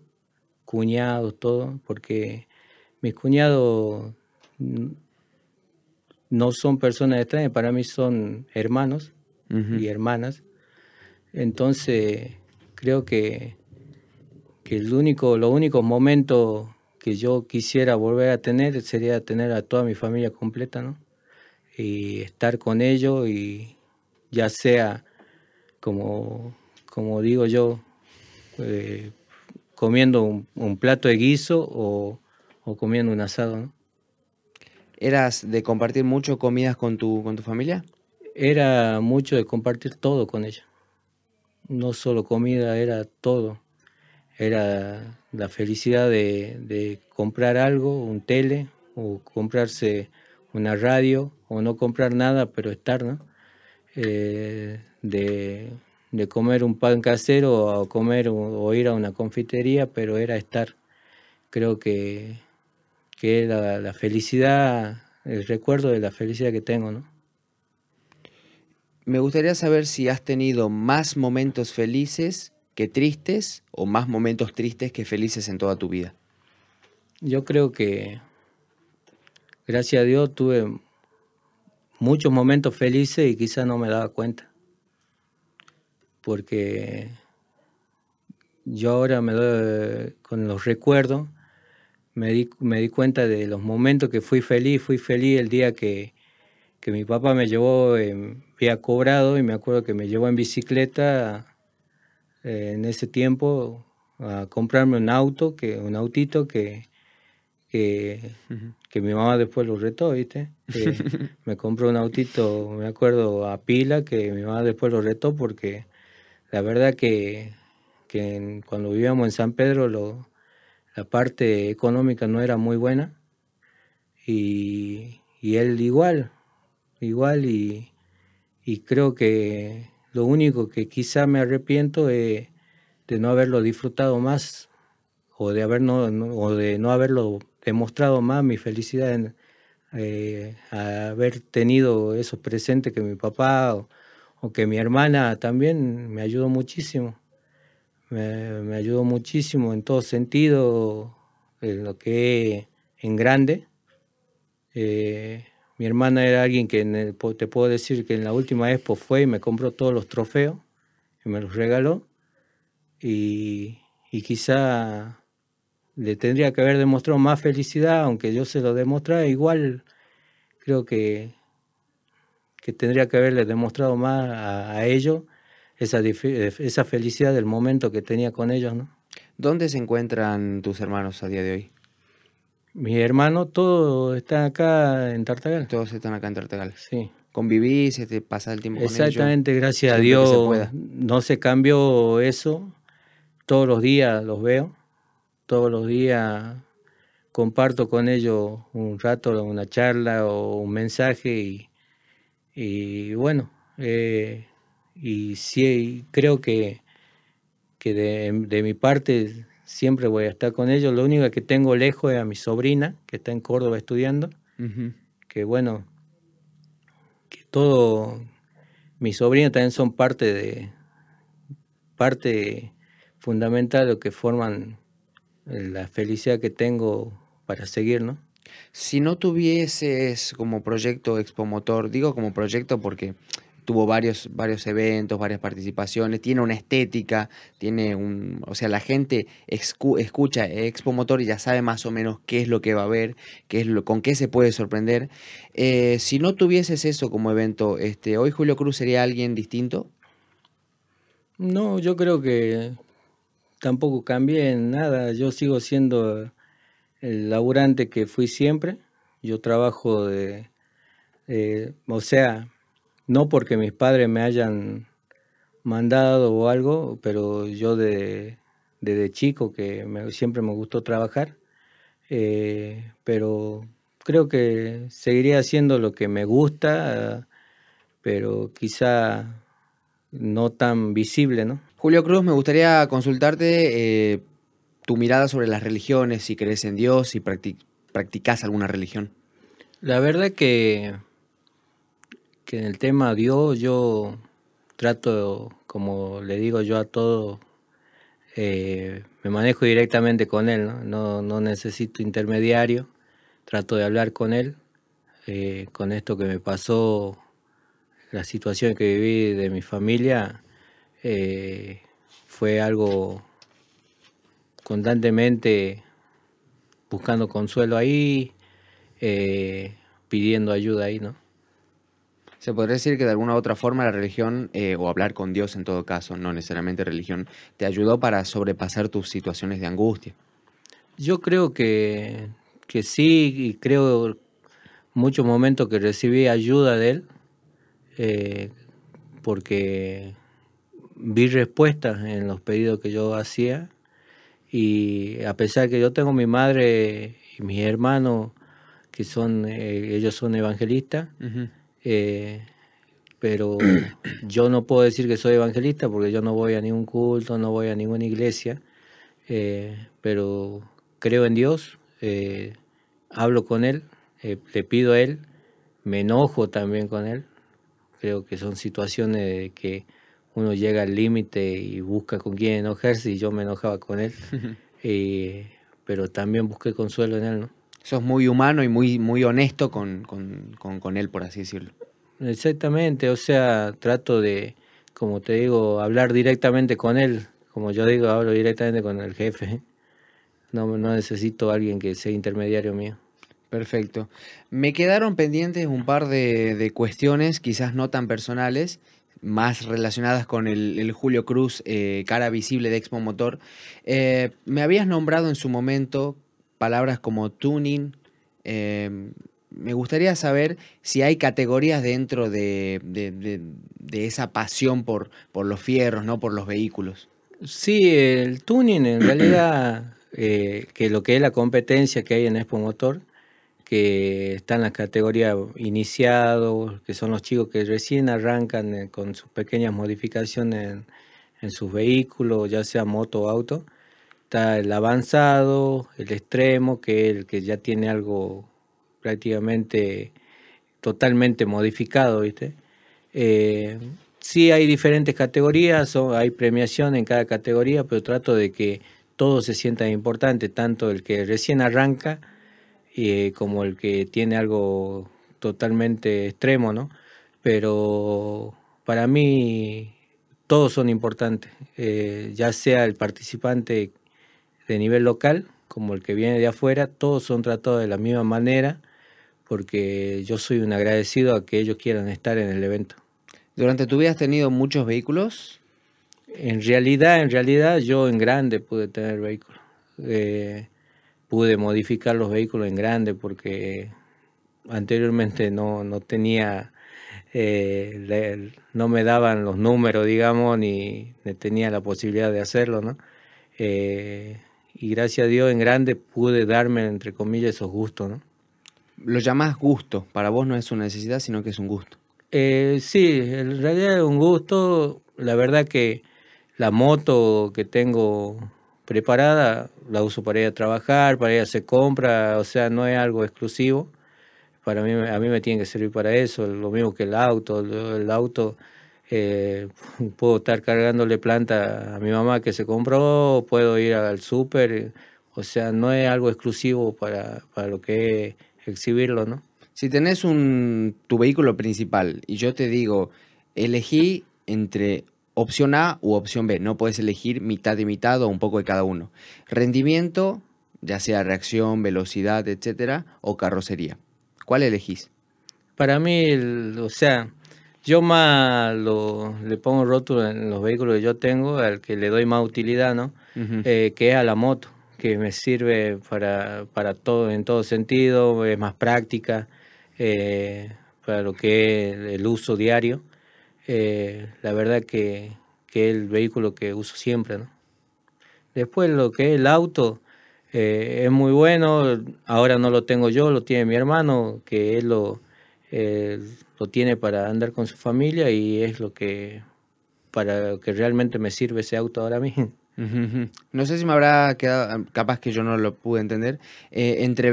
Speaker 2: cuñados, todo, porque mis cuñados no son personas extrañas, para mí son hermanos y hermanas. Entonces, creo que, que el único, los únicos momentos que yo quisiera volver a tener sería tener a toda mi familia completa, ¿no? Y estar con ellos y ya sea, como, como digo yo, eh, comiendo un, plato de guiso o, comiendo un asado, ¿no?
Speaker 1: ¿Eras de compartir mucho comidas con tu, con tu familia?
Speaker 2: Era mucho de compartir todo con ella. No solo comida, era todo era la felicidad de, comprar algo, un tele, o comprarse una radio, o no comprar nada, pero estar, ¿no? Eh, de, comer un pan casero o comer o, ir a una confitería, pero era estar. Creo que, que la felicidad, el recuerdo de la felicidad que tengo, ¿no?
Speaker 1: Me gustaría saber si has tenido más momentos felices que tristes o más momentos tristes que felices en toda tu vida?
Speaker 2: Yo creo que, gracias a Dios, tuve muchos momentos felices y quizás no me daba cuenta. Porque yo ahora me doy, con los recuerdos, me di, me di cuenta de los momentos que fui feliz. Fui feliz el día que, que mi papá me llevó, había cobrado y me acuerdo que me llevó en bicicleta eh, en ese tiempo a comprarme un auto, que, un autito que, que, mi mamá después lo retó, ¿viste? *laughs* me compró un autito, me acuerdo, a pila, que mi mamá después lo retó porque la verdad que, que cuando vivíamos en San Pedro lo, la parte económica no era muy buena y, y él igual, igual y, y creo que lo único que quizá me arrepiento es de no haberlo disfrutado más o de, haber no, o de no haberlo demostrado más mi felicidad en eh, haber tenido esos presentes que mi papá o, que mi hermana también me ayudó muchísimo. Me, ayudó muchísimo en todo sentido, en lo que en grande. Eh, mi hermana era alguien que te puedo decir que en la última expo fue y me compró todos los trofeos y me los regaló. Y, quizá le tendría que haber demostrado más felicidad, aunque yo se lo demostrara, igual creo que, que tendría que haberle demostrado más a, ellos esa, esa felicidad del momento que tenía con ellos. ¿no?
Speaker 1: ¿Dónde se encuentran tus hermanos a día de hoy?
Speaker 2: Mi hermano, todos están acá en Tartagal.
Speaker 1: Todos están acá en Tartagal.
Speaker 2: Sí.
Speaker 1: ¿Convivís, te pasa el tiempo
Speaker 2: Exactamente, gracias a Dios. no se cambió eso. Todos los días los veo. Todos los días comparto con ellos un rato, una charla o un mensaje y, bueno, eh, y sí, creo que, que de mi parte siempre voy a estar con ellos. Lo único que tengo lejos es a mi sobrina, que está en Córdoba estudiando, que bueno, que todo, mis sobrinos también son parte de, parte fundamental de lo que forman la felicidad que tengo para seguir, ¿no?
Speaker 1: Si no tuvieses como proyecto Expomotor, digo como proyecto porque tuvo varios, varios eventos, varias participaciones, tiene una estética, tiene un, o sea, la gente escucha Expo Motor y ya sabe más o menos qué es lo que va a ver, qué es lo, con qué se puede sorprender. Eh, si no tuvieses eso como evento, este, ¿hoy Julio Cruz sería alguien distinto?
Speaker 2: No, yo creo que tampoco cambié en nada. Yo sigo siendo el laburante que fui siempre. Yo trabajo de, o sea, no porque mis padres me hayan mandado o algo, pero yo de, desde chico que siempre me gustó trabajar, eh, pero creo que seguiría haciendo lo que me gusta, pero quizá no tan visible, ¿no?
Speaker 1: Julio Cruz, me gustaría consultarte eh, tu mirada sobre las religiones, si crees en Dios, si practicas alguna religión.
Speaker 2: La verdad que que en el tema Dios yo trato, como le digo yo a todos, eh, me manejo directamente con Él, ¿no? No, necesito intermediario, trato de hablar con Él, eh, con esto que me pasó, la situación que viví de mi familia, eh, fue algo constantemente buscando consuelo ahí, pidiendo ayuda ahí, ¿no?
Speaker 1: Se podría decir que de alguna u otra forma la religión, eh, o hablar con Dios en todo caso, no necesariamente religión, te ayudó para sobrepasar tus situaciones de angustia.
Speaker 2: Yo creo que, que sí, y creo muchos momentos que recibí ayuda de Él, eh, porque vi respuestas en los pedidos que yo hacía, y a pesar que yo tengo mi madre y mis hermanos, que son, eh, ellos son evangelistas, eh, pero *clears throat* yo no puedo decir que soy evangelista porque yo no voy a ningún culto, no voy a ninguna iglesia, eh, pero creo en Dios, hablo con Él, le pido a Él, me enojo también con Él, creo que son situaciones que uno llega al límite y busca con quién enojarse y yo me enojaba con Él, *laughs* pero también busqué consuelo en Él, ¿no?
Speaker 1: sos muy humano y muy, muy honesto con, con, él, por así decirlo.
Speaker 2: Exactamente, o sea, trato de, como te digo, hablar directamente con él, como yo digo, hablo directamente con el jefe. No, no necesito a alguien que sea intermediario mío.
Speaker 1: Perfecto. Me quedaron pendientes un par de, cuestiones, quizás no tan personales, más relacionadas con el, Julio Cruz, eh, cara visible de Expo Motor. Eh, me habías nombrado en su momento palabras como tuning. Em, me gustaría saber si hay categorías dentro de, esa pasión por, por, los fierros, ¿no? por los vehículos.
Speaker 2: Sí, el tuning en realidad, *clears throat* eh, que lo que es la competencia que hay en Expo Motor, que está en la categoría iniciados, que son los chicos que recién arrancan eh, con sus pequeñas modificaciones en, sus vehículos, ya sea moto o auto Está el avanzado, el extremo, que es el que ya tiene algo prácticamente totalmente modificado, ¿viste? Eh, sí hay diferentes categorías, hay premiación en cada categoría, pero trato de que todo se sienta importante, tanto el que recién arranca eh, como el que tiene algo totalmente extremo, ¿no? Pero para mí todos son importantes, eh, ya sea el participante de nivel local como el que viene de afuera, todos son tratados de la misma manera porque yo soy un agradecido a que ellos quieran estar en el evento.
Speaker 1: ¿Durante tu vida has tenido muchos vehículos?
Speaker 2: En realidad, en realidad yo en grande pude tener vehículos. Eh, pude modificar los vehículos en grande porque anteriormente no, no tenía, eh, no me daban los números, digamos, ni, tenía la posibilidad de hacerlo, ¿no? Eh, y gracias a Dios en grande pude darme, entre comillas, esos gustos, ¿no?
Speaker 1: Lo llamás gusto, para vos no es una necesidad, sino que es un gusto.
Speaker 2: Eh, sí, en realidad es un gusto. La verdad que la moto que tengo preparada la uso para ir a trabajar, para ir a hacer o sea, no es algo exclusivo. Para mí, a mí me tiene que servir para eso, lo mismo que el auto. El auto eh, *laughs* puedo estar cargándole planta a mi mamá que se compró, puedo ir al súper O sea, no es algo exclusivo para, para lo que es exhibirlo, ¿no?
Speaker 1: Si tenés un, tu vehículo principal y yo te digo, elegí entre opción A u opción B, no puedes elegir mitad y mitad o un poco de cada uno. Rendimiento, ya sea reacción, velocidad, etcétera, o carrocería. ¿Cuál elegís?
Speaker 2: Para mí, o sea, yo más lo, le pongo rótulo en los vehículos que yo tengo, al que le doy más utilidad, ¿no? Eh, que es a la moto, que me sirve para, para todo, en todo sentido, es más práctica, eh, para lo que es el uso diario. Eh, la verdad que, que, es el vehículo que uso siempre, ¿no? Después lo que es el auto, eh, es muy bueno, ahora no lo tengo yo, lo tiene mi hermano, que él lo, lo tiene para andar con su familia y es lo que, para que realmente me sirve ese auto ahora mismo. *laughs*
Speaker 1: No sé si me habrá quedado, capaz que yo no lo pude entender, eh, entre,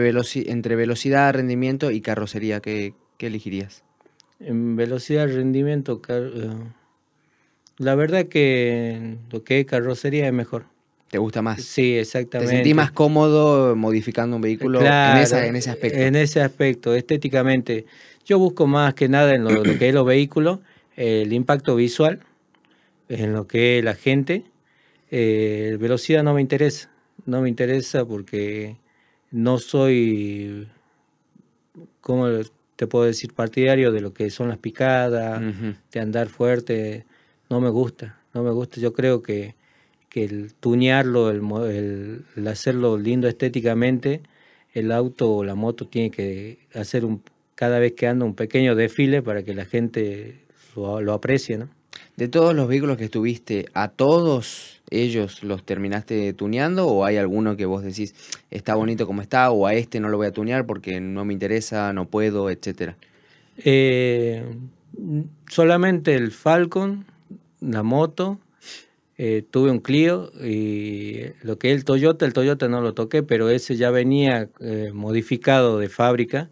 Speaker 1: entre velocidad, rendimiento y carrocería, ¿qué, elegirías?
Speaker 2: En velocidad, rendimiento, eh, la verdad que lo que es carrocería es mejor.
Speaker 1: ¿Te gusta más?
Speaker 2: Sí, exactamente.
Speaker 1: ¿Te sentís más cómodo modificando un vehículo en, ese aspecto?
Speaker 2: En ese aspecto, estéticamente. Yo busco más que nada en lo, lo que es los vehículos, el impacto visual, en lo que es la gente eh, velocidad no me interesa, no me interesa porque no soy, ¿cómo te puedo decir? Partidario de lo que son las picadas, de andar fuerte, no me gusta, no me gusta. Yo creo que, que el tunearlo, el, hacerlo lindo estéticamente, el auto o la moto tiene que hacer un, cada vez que anda un pequeño desfile para que la gente lo, lo aprecie, ¿no?
Speaker 1: De todos los vehículos que estuviste, ¿a todos ellos los terminaste tuneando o hay alguno que vos decís está bonito como está o a este no lo voy a tunear porque no me interesa, no puedo, etcétera?
Speaker 2: Eh, solamente el Falcon, la moto, eh, tuve un Clio y lo que es el Toyota, el Toyota no lo toqué, pero ese ya venía eh, modificado de fábrica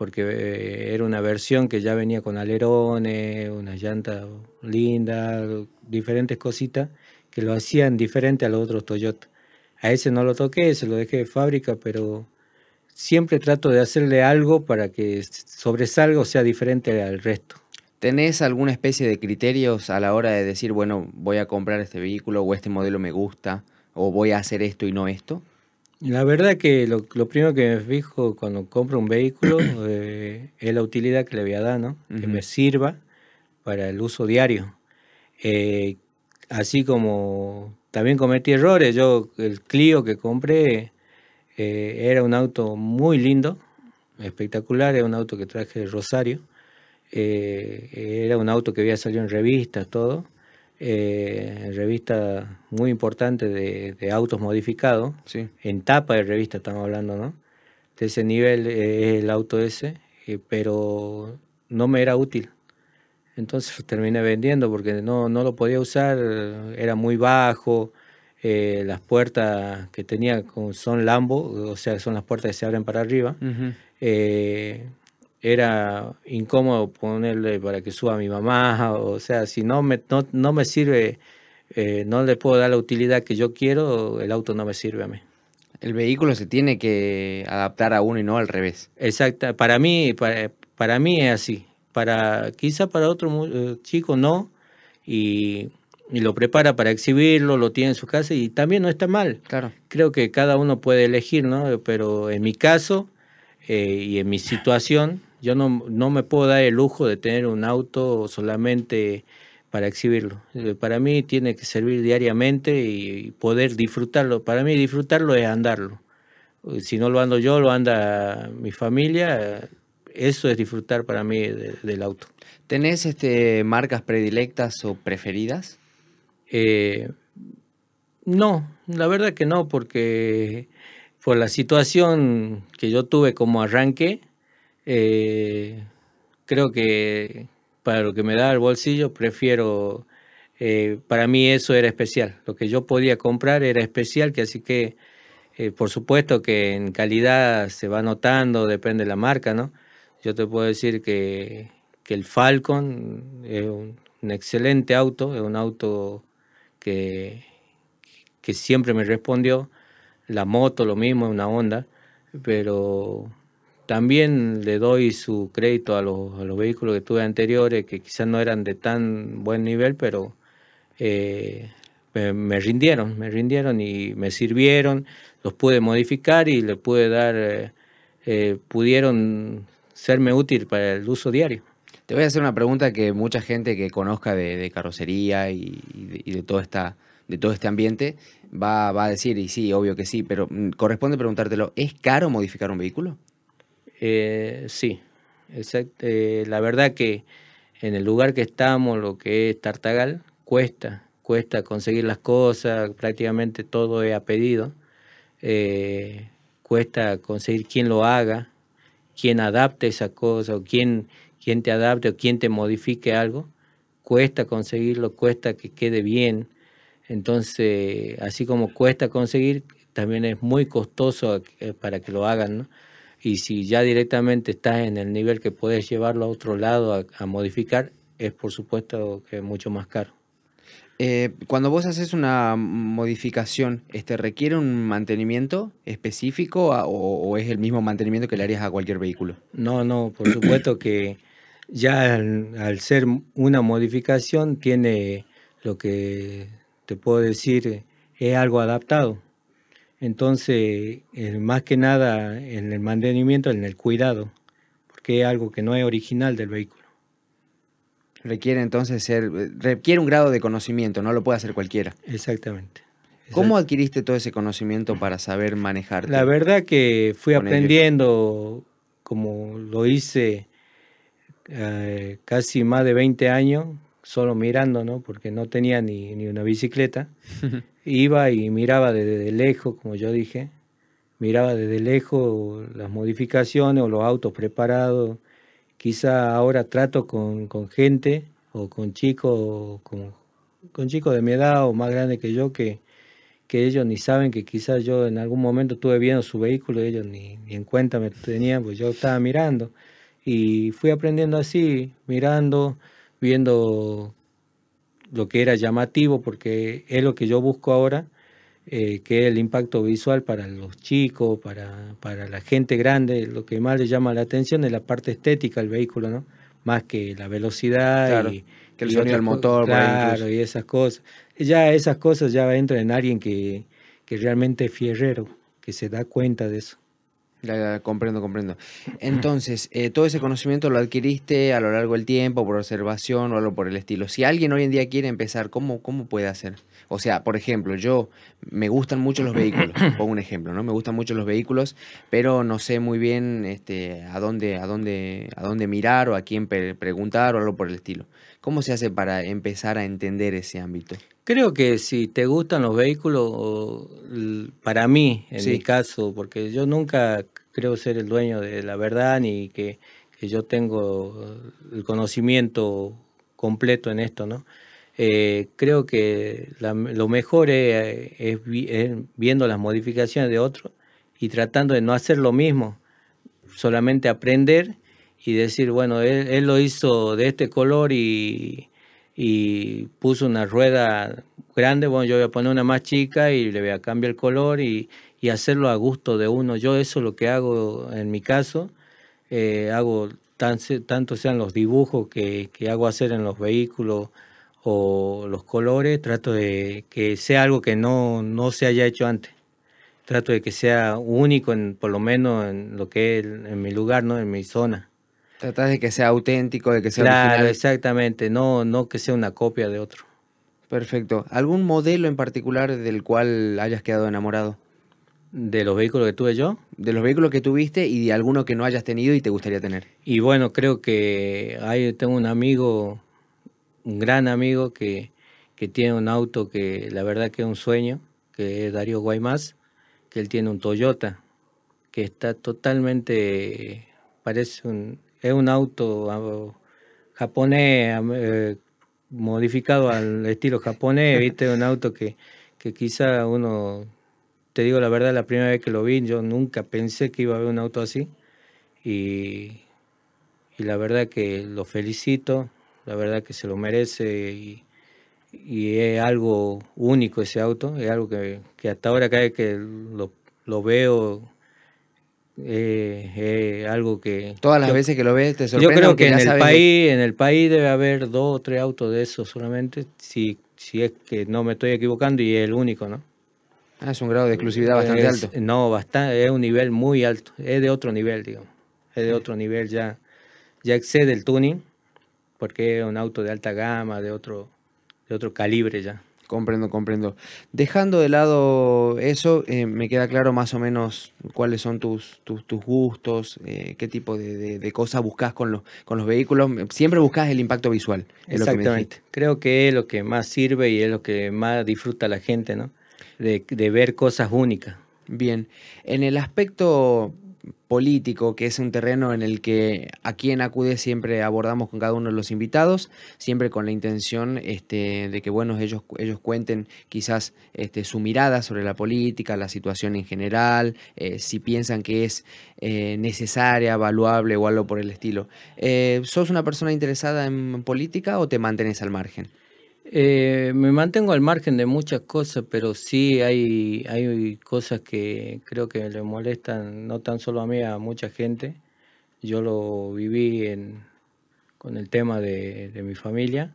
Speaker 2: porque eh, era una versión que ya venía con alerones, una llanta linda, diferentes cositas que lo hacían diferente a los otros Toyota. A ese no lo toqué, se lo dejé de fábrica, pero siempre trato de hacerle algo para que sobresalga o sea diferente al resto.
Speaker 1: ¿Tenés alguna especie de criterios a la hora de decir, bueno, voy a comprar este vehículo o este modelo me gusta o voy a hacer esto y no esto?
Speaker 2: La verdad que lo, primero que me fijo cuando compro un vehículo *clears throat* eh, es la utilidad que le voy a dar, ¿no? Que me sirva para el uso diario. Eh, así como también cometí errores, yo el Clio que compré eh, era un auto muy lindo, espectacular, era un auto que traje de Rosario, era un auto que había salido en revistas, todo eh, revista muy importante de, autos modificados, en tapa de revista estamos hablando, ¿no? De ese nivel eh, es el auto ese, eh, pero no me era útil. Entonces terminé vendiendo porque no, no lo podía usar, era muy bajo, eh, las puertas que tenía son Lambo, o sea, son las puertas que se abren para arriba era incómodo ponerle para que suba a mi mamá, o sea, si no me, no, me sirve, eh, no le puedo dar la utilidad que yo quiero, el auto no me sirve a mí.
Speaker 1: El vehículo se tiene que adaptar a uno y no al revés.
Speaker 2: Exacto, para mí, para, para mí es así. Para, quizá para otro eh, chico no, y, lo prepara para exhibirlo, lo tiene en su casa y también no está mal.
Speaker 1: Claro.
Speaker 2: Creo que cada uno puede elegir, ¿no? Pero en mi caso eh, y en mi situación, yo no, no me puedo dar el lujo de tener un auto solamente para exhibirlo. Eh, para mí tiene que servir diariamente y poder disfrutarlo. Para mí disfrutarlo es andarlo. Eh, si no lo ando yo, lo anda mi familia. Eso es disfrutar para mí del auto.
Speaker 1: ¿Tenés este, marcas predilectas o preferidas?
Speaker 2: Eh, no, la verdad que no, porque por la situación que yo tuve como arranque, eh, creo que para lo que me da el bolsillo prefiero, eh, para mí eso era especial. Lo que yo podía comprar era especial, que así que eh, por supuesto que en calidad se va notando, depende de la marca, ¿no? Yo te puedo decir que, que el Falcon es un, excelente auto, es un auto que, que siempre me respondió La moto lo mismo, es una Honda, pero también le doy su crédito a los, a los vehículos que tuve anteriores, que quizás no eran de tan buen nivel, pero eh, me, rindieron, me rindieron y me sirvieron, los pude modificar y le pude dar, eh, eh, pudieron serme útil para el uso diario.
Speaker 1: Te voy a hacer una pregunta que mucha gente que conozca de, carrocería y, de, todo este ambiente va, va, a decir, y sí, obvio que sí, pero mm, corresponde preguntártelo, ¿es caro modificar un vehículo?
Speaker 2: Eh, sí, eh, la verdad que en el lugar que estamos, lo que es Tartagal, cuesta, cuesta conseguir las cosas, prácticamente todo es a pedido, eh, cuesta conseguir quien lo haga, quien adapte esa cosa, o quien, quien te adapte o quien te modifique algo, cuesta conseguirlo, cuesta que quede bien. Entonces, así como cuesta conseguir, también es muy costoso para que lo hagan, ¿no? Y si ya directamente estás en el nivel que puedes llevarlo a otro lado a, modificar, es por supuesto que es mucho más caro.
Speaker 1: Eh, cuando vos haces una modificación, este, ¿requiere un mantenimiento específico o, es el mismo mantenimiento que le harías a cualquier vehículo?
Speaker 2: No, no, por supuesto que ya al, ser una modificación tiene lo que te puedo decir, es algo adaptado. Entonces, eh, más que nada en el mantenimiento, en el cuidado, porque es algo que no es original del vehículo.
Speaker 1: Requiere entonces ser, requiere un grado de conocimiento, no lo puede hacer cualquiera.
Speaker 2: Exactamente.
Speaker 1: ¿Cómo adquiriste todo ese conocimiento para saber manejar?
Speaker 2: La verdad que fui aprendiendo, como lo hice eh, casi más de 20 años, solo mirando, ¿no? Porque no tenía ni, ni una bicicleta. *laughs* Iba y miraba desde lejos, como yo dije, miraba desde lejos las modificaciones o los autos preparados. Quizá ahora trato con, con gente o con chicos, con, con chicos de mi edad o más grandes que yo que, que ellos ni saben que quizás yo en algún momento estuve viendo su vehículo ellos ni, ni en cuenta me tenían, pues yo estaba mirando. Y fui aprendiendo así, mirando, viendo lo que era llamativo, porque es lo que yo busco ahora, eh, que es el impacto visual para los chicos, para, para la gente grande, lo que más le llama la atención es la parte estética del vehículo, ¿no? Más que la velocidad y
Speaker 1: que el sonido del motor,
Speaker 2: claro, y esas cosas. Ya esas cosas ya entran en alguien que, que realmente es fierrero, que se da cuenta de eso.
Speaker 1: Ya, comprendo, comprendo. Entonces, eh, todo ese conocimiento lo adquiriste a lo largo del tiempo, por observación o algo por el estilo. Si alguien hoy en día quiere empezar, ¿cómo, cómo puede hacer? O sea, por ejemplo, yo me gustan mucho los vehículos, *coughs* pongo un ejemplo, ¿no? Me gustan mucho los vehículos, pero no sé muy bien este, a, dónde, a, dónde, a dónde mirar o a quién preguntar o algo por el estilo. ¿Cómo se hace para empezar a entender ese ámbito?
Speaker 2: Creo que si te gustan los vehículos, para mí, en mi caso, porque yo nunca creo ser el dueño de la verdad ni que, yo tengo el conocimiento completo en esto, ¿no? Eh, creo que lo mejor es, viendo las modificaciones de otros y tratando de no hacer lo mismo, solamente aprender y decir, bueno, él, lo hizo de este color y, y, puso una rueda grande, bueno, yo voy a poner una más chica y le voy a cambiar el color y, y hacerlo a gusto de uno. Yo eso es lo que hago en mi caso, eh, hago tan, tanto sean los dibujos que, que, hago hacer en los vehículos o los colores, trato de que sea algo que no, no se haya hecho antes. Trato de que sea único, en, por lo menos en lo que es en mi lugar, ¿no? en mi zona.
Speaker 1: Tratas de que sea auténtico, de que sea
Speaker 2: claro, exactamente, no, no que sea una copia de otro.
Speaker 1: Perfecto. ¿Algún modelo en particular del cual hayas quedado enamorado?
Speaker 2: ¿De los vehículos que tuve yo?
Speaker 1: De los vehículos que tuviste y de alguno que no hayas tenido y te gustaría tener.
Speaker 2: Y bueno, creo que ahí tengo un amigo, un gran amigo que, que tiene un auto que la verdad que es un sueño, que es Darío Guaymas, que él tiene un Toyota, que está totalmente, parece un, es un auto ah, japonés, eh, modificado al estilo japonés, *laughs* viste, un auto que, que quizá uno te digo la verdad, la primera vez que lo vi, yo nunca pensé que iba a haber un auto así. Y, y la verdad que lo felicito, la verdad que se lo merece y, y es algo único ese auto, es algo que, que, hasta ahora cada vez que lo, lo veo, eh, algo que...
Speaker 1: Todas las veces que lo ves te sorprende.
Speaker 2: Yo creo que en el, país, en el país debe haber dos o tres autos de esos solamente, si, si es que no me estoy equivocando y es el único, ¿no?
Speaker 1: Ah, es un grado de exclusividad bastante alto.
Speaker 2: No, bastante, es un nivel muy alto, es de otro nivel, digamos. Es de otro nivel, ya, ya excede el tuning, porque es un auto de alta gama, de otro, de otro calibre ya.
Speaker 1: Comprendo, comprendo. Dejando de lado eso, eh, me queda claro más o menos cuáles son tus, tus, gustos, eh, qué tipo de, cosas buscas con los, con los vehículos. Siempre buscas el impacto visual.
Speaker 2: Exactamente. Creo que es lo que más sirve y es lo que más disfruta la gente, ¿no? De, de ver cosas únicas.
Speaker 1: Bien. En el aspecto político, que es un terreno en el que aquí en Acude siempre abordamos con cada uno de los invitados, siempre con la intención este, de que bueno, ellos, ellos cuenten quizás este, su mirada sobre la política, la situación en general, eh, si piensan que es eh, necesaria, valuable o algo por el estilo. Eh, ¿Sos una persona interesada en política o te mantienes al margen?
Speaker 2: Eh, me mantengo al margen de muchas cosas, pero sí hay, hay cosas que creo que le molestan, no tan solo a mí, a mucha gente. Yo lo viví en, con el tema de, mi familia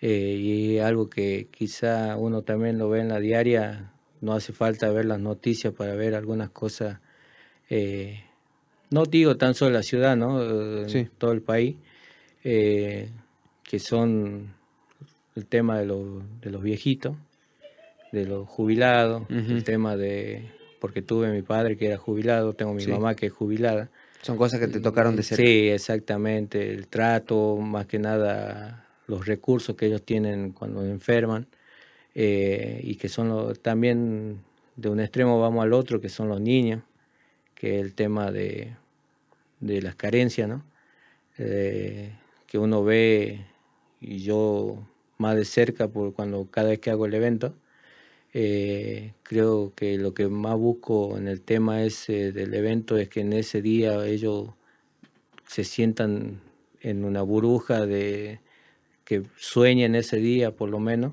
Speaker 2: eh, y algo que quizá uno también lo ve en la diaria, no hace falta ver las noticias para ver algunas cosas, eh, no digo tan solo la ciudad, ¿no? todo el país, que son el tema de, de los viejitos, de los jubilados, el tema de, porque tuve mi padre que era jubilado, tengo mi mamá que es jubilada.
Speaker 1: Son cosas que te tocaron de cerca.
Speaker 2: Sí, exactamente, el trato, más que nada los recursos que ellos tienen cuando enferman eh, y que son también de un extremo vamos al otro, que son los niños, que es el tema de, de las carencias, ¿no? Eh, que uno ve y yo más de cerca por cuando cada vez que hago el evento. Eh, creo que lo que más busco en el tema ese del evento es que en ese día ellos se sientan en una burbuja de que sueñen ese día por lo menos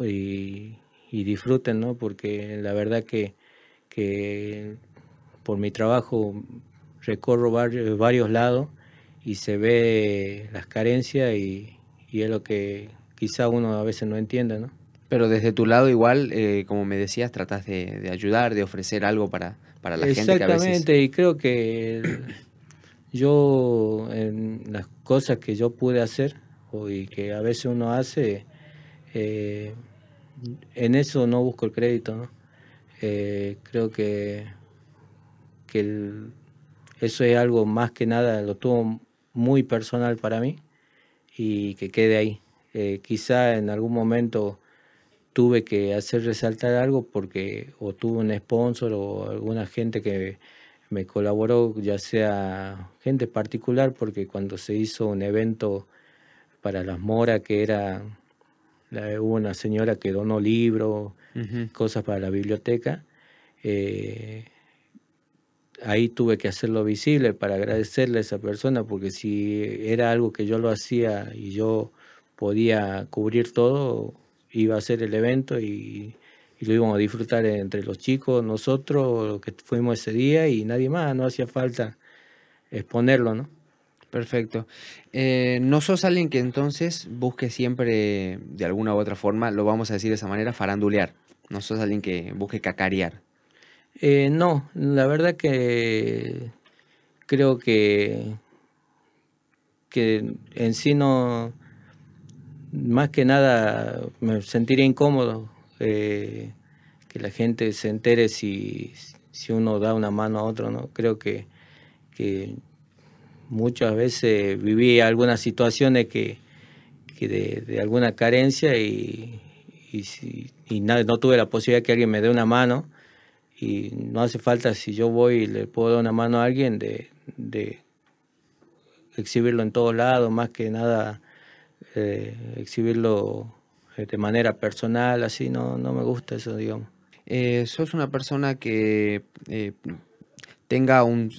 Speaker 2: y, disfruten, ¿no? Porque la verdad que, que por mi trabajo recorro varios, varios lados y se ve las carencias y, y es lo que quizá uno a veces no entienda, ¿no?
Speaker 1: Pero desde tu lado igual, eh, como me decías, tratas de, ayudar, de ofrecer algo para, para la gente
Speaker 2: que a Exactamente, y creo que yo, en las cosas que yo pude hacer, y que a veces uno hace, eh, en eso no busco el crédito, ¿no? Eh, creo que, que eso es algo más que nada, lo tuvo muy personal para mí y que quede ahí. Eh, quizá en algún momento tuve que hacer resaltar algo porque o tuve un sponsor o alguna gente que me colaboró, ya sea gente particular, porque cuando se hizo un evento para las moras, que era, hubo una señora que donó libros, cosas para la biblioteca, eh, ahí tuve que hacerlo visible para agradecerle a esa persona, porque si era algo que yo lo hacía y yo podía cubrir todo, iba a ser el evento y, lo íbamos a disfrutar entre los chicos, nosotros, que fuimos ese día y nadie más, no hacía falta exponerlo, ¿no?
Speaker 1: Perfecto. Eh, no sos alguien que entonces busque siempre, de alguna u otra forma, lo vamos a decir de esa manera, farandulear. No sos alguien que busque cacarear.
Speaker 2: Eh, no, la verdad que creo que, que en sí no, más que nada me sentiría incómodo eh, que la gente se entere si, si, uno da una mano a otro, ¿no? Creo que, que muchas veces viví algunas situaciones que, que de, alguna carencia y, y, no tuve la posibilidad que alguien me dé una mano y no hace falta si yo voy y le puedo dar una mano a alguien de, de exhibirlo en todos lados, más que nada eh, exhibirlo eh, de manera personal, así, no, no me gusta eso, digamos.
Speaker 1: Eh, ¿Sos una persona que tenga, un,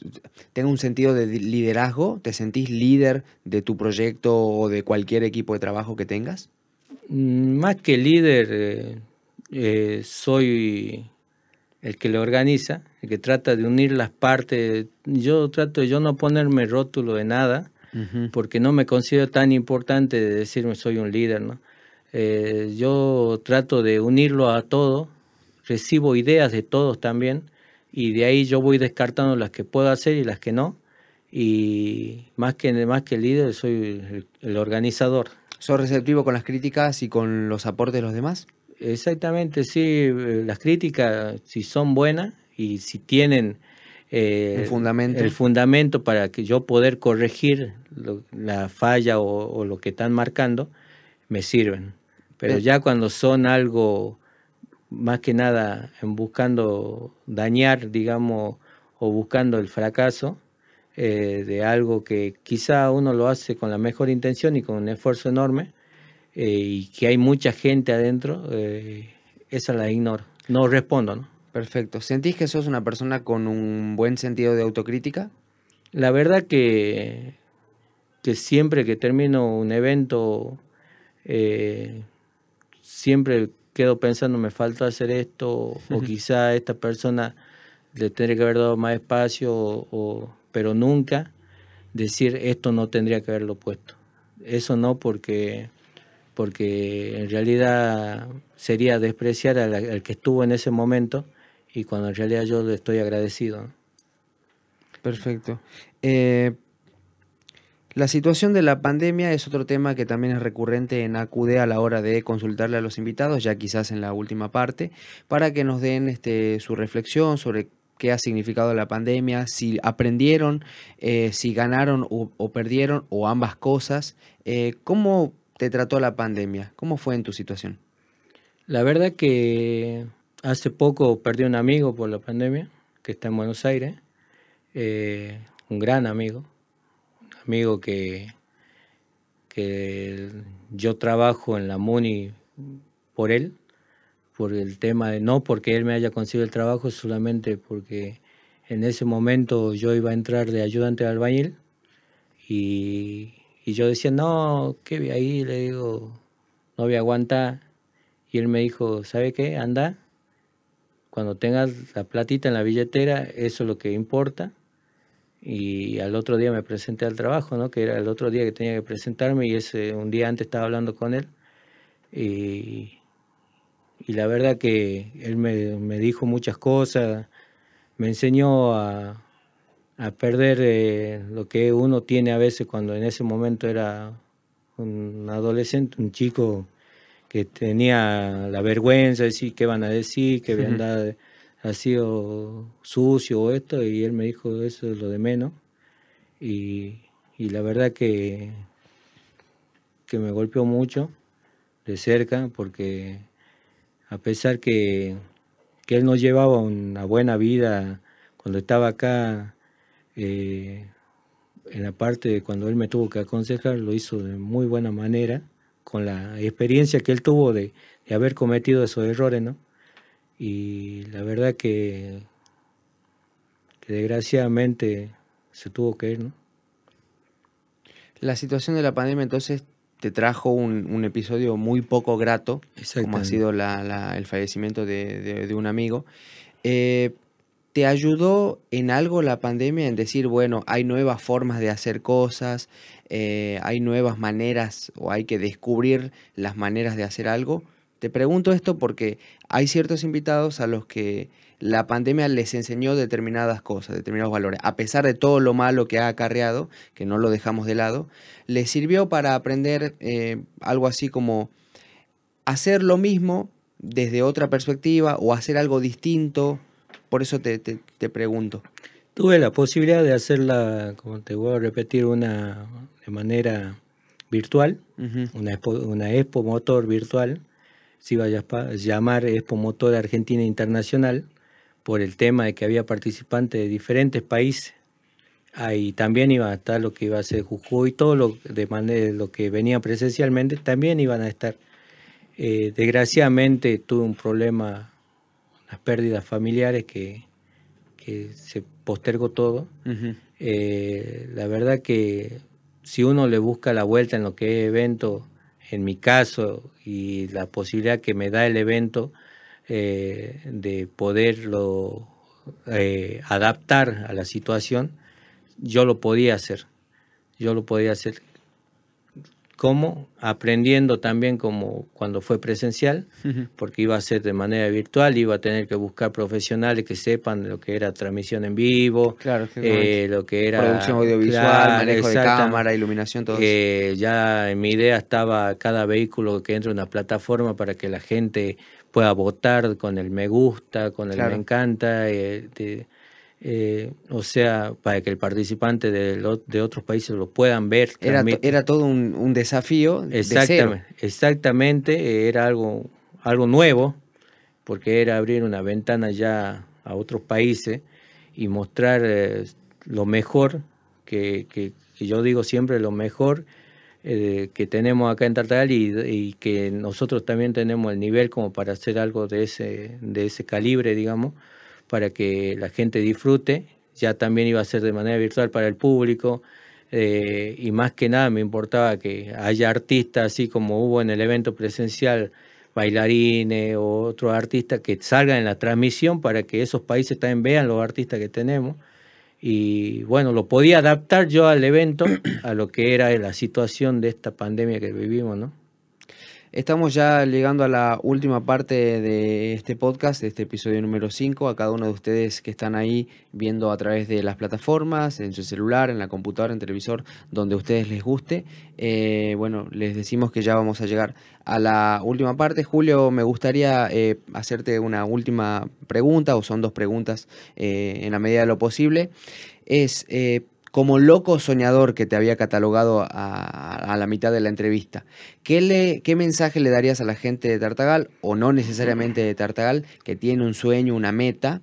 Speaker 1: tenga un sentido de liderazgo? ¿Te sentís líder de tu proyecto o de cualquier equipo de trabajo que tengas?
Speaker 2: Mm, más que líder, soy el que lo organiza, el que trata de unir las partes. Yo trato de yo no ponerme rótulo de nada, porque no me considero tan importante de decirme soy un líder, ¿no? Eh, yo trato de unirlo a todo, recibo ideas de todos también, y de ahí yo voy descartando las que puedo hacer y las que no, y más que, más que el líder soy el, el organizador.
Speaker 1: ¿Sos receptivo con las críticas y con los aportes de los demás?
Speaker 2: Exactamente, sí, eh, las críticas, si son buenas y si tienen
Speaker 1: eh, el, fundamento.
Speaker 2: el fundamento para que yo poder corregir la falla o, lo que están marcando, me sirven. Pero ya cuando son algo más que nada en buscando dañar, digamos, o buscando el fracaso eh, de algo que quizá uno lo hace con la mejor intención y con un esfuerzo enorme, eh, y que hay mucha gente adentro, eh, esa la ignoro. No respondo, ¿no?
Speaker 1: Perfecto. ¿Sentís que sos una persona con un buen sentido de autocrítica?
Speaker 2: La verdad que, que siempre que termino un evento, eh, siempre quedo pensando, me falta hacer esto, o quizá a esta persona le tendría que haber dado más espacio, o, pero nunca decir esto no tendría que haberlo puesto. Eso no porque porque en realidad sería despreciar al, que estuvo en ese momento y cuando en realidad yo le estoy agradecido.
Speaker 1: Perfecto. Eh, la situación de la pandemia es otro tema que también es recurrente en ACUDE a la hora de consultarle a los invitados, ya quizás en la última parte, para que nos den este, su reflexión sobre qué ha significado la pandemia, si aprendieron, eh, si ganaron o, perdieron, o ambas cosas. Eh, ¿Cómo te trató la pandemia? ¿Cómo fue en tu situación?
Speaker 2: La verdad que hace poco perdí un amigo por la pandemia, que está en Buenos Aires, eh, un gran amigo, un amigo que, que yo trabajo en la MUNI por él, por el tema de no porque él me haya conseguido el trabajo, solamente porque en ese momento yo iba a entrar de ayudante de albañil y y yo decía, no, ¿qué vi ahí? Le digo, no voy a aguantar. Y él me dijo, ¿sabe qué? Anda, cuando tengas la platita en la billetera, eso es lo que importa. Y al otro día me presenté al trabajo, ¿no? Que era el otro día que tenía que presentarme y ese un día antes estaba hablando con él. Y, y la verdad que él me, me dijo muchas cosas, me enseñó a, a perder eh, lo que uno tiene a veces cuando en ese momento era un adolescente, un chico que tenía la vergüenza de decir qué van a decir, que había andado, ha sido sucio o esto, y él me dijo eso es lo de menos. Y, y la verdad que, que me golpeó mucho de cerca porque a pesar que, que él no llevaba una buena vida cuando estaba acá, eh, en la parte de cuando él me tuvo que aconsejar, lo hizo de muy buena manera, con la experiencia que él tuvo de, haber cometido esos errores, ¿no? Y la verdad que, desgraciadamente se tuvo que ir, ¿no?
Speaker 1: La situación de la pandemia entonces te trajo un, episodio muy poco grato, como ha sido el fallecimiento de, un amigo. Eh, ¿Te ayudó en algo la pandemia en decir, bueno, hay nuevas formas de hacer cosas, eh, hay nuevas maneras o hay que descubrir las maneras de hacer algo? Te pregunto esto porque hay ciertos invitados a los que la pandemia les enseñó determinadas cosas, determinados valores. A pesar de todo lo malo que ha acarreado, que no lo dejamos de lado, les sirvió para aprender eh, algo así como hacer lo mismo desde otra perspectiva o hacer algo distinto por eso te, pregunto.
Speaker 2: Tuve la posibilidad de hacerla, como te voy a repetir, una de manera virtual, una, expo, una expo motor virtual, se iba a llamar Expo Motor Argentina Internacional, por el tema de que había participantes de diferentes países. Ahí también iba a estar lo que iba a ser Jujuy, todo lo, de manera, lo que venía presencialmente, también iban a estar. Eh, desgraciadamente tuve un problema pérdidas familiares que, se postergó todo. Eh, la verdad que si uno le busca la vuelta en lo que es evento, en mi caso, y la posibilidad que me da el evento, eh, de poderlo eh, adaptar a la situación, yo lo podía hacer. Yo lo podía hacer ¿Cómo? Aprendiendo también como cuando fue presencial, porque iba a ser de manera virtual, iba a tener que buscar profesionales que sepan lo que era transmisión en vivo, eh, lo que era
Speaker 1: producción audiovisual, manejo de cámara, iluminación, todo
Speaker 2: eso. Ya en mi idea estaba cada vehículo que entre en una plataforma para que la gente pueda votar con el me gusta, con el me encanta. Eh, eh, o sea, para que el participante de, de, otros países lo puedan ver.
Speaker 1: Era, era todo un, desafío.
Speaker 2: Exactamente, exactamente, era algo, algo nuevo, porque era abrir una ventana ya a otros países y mostrar eh, lo mejor, que, que, yo digo siempre lo mejor eh, que tenemos acá en Tartagal y, y, que nosotros también tenemos el nivel como para hacer algo de ese, de ese calibre, digamos para que la gente disfrute. Ya también iba a ser de manera virtual para el público. Eh, y más que nada me importaba que haya artistas, así como hubo en el evento presencial, bailarines o otros artistas que salgan en la transmisión para que esos países también vean los artistas que tenemos. Y bueno, lo podía adaptar yo al evento, a lo que era la situación de esta pandemia que vivimos, ¿no?
Speaker 1: Estamos ya llegando a la última parte de este podcast, de este episodio número 5. A cada uno de ustedes que están ahí viendo a través de las plataformas, en su celular, en la computadora, en televisor, donde a ustedes les guste. Eh, bueno, les decimos que ya vamos a llegar a la última parte. Julio, me gustaría eh, hacerte una última pregunta, o son dos preguntas eh, en la medida de lo posible. Es como loco soñador que te había catalogado a, la mitad de la entrevista, ¿qué, le, ¿qué mensaje le darías a la gente de Tartagal, o no necesariamente de Tartagal, que tiene un sueño, una meta?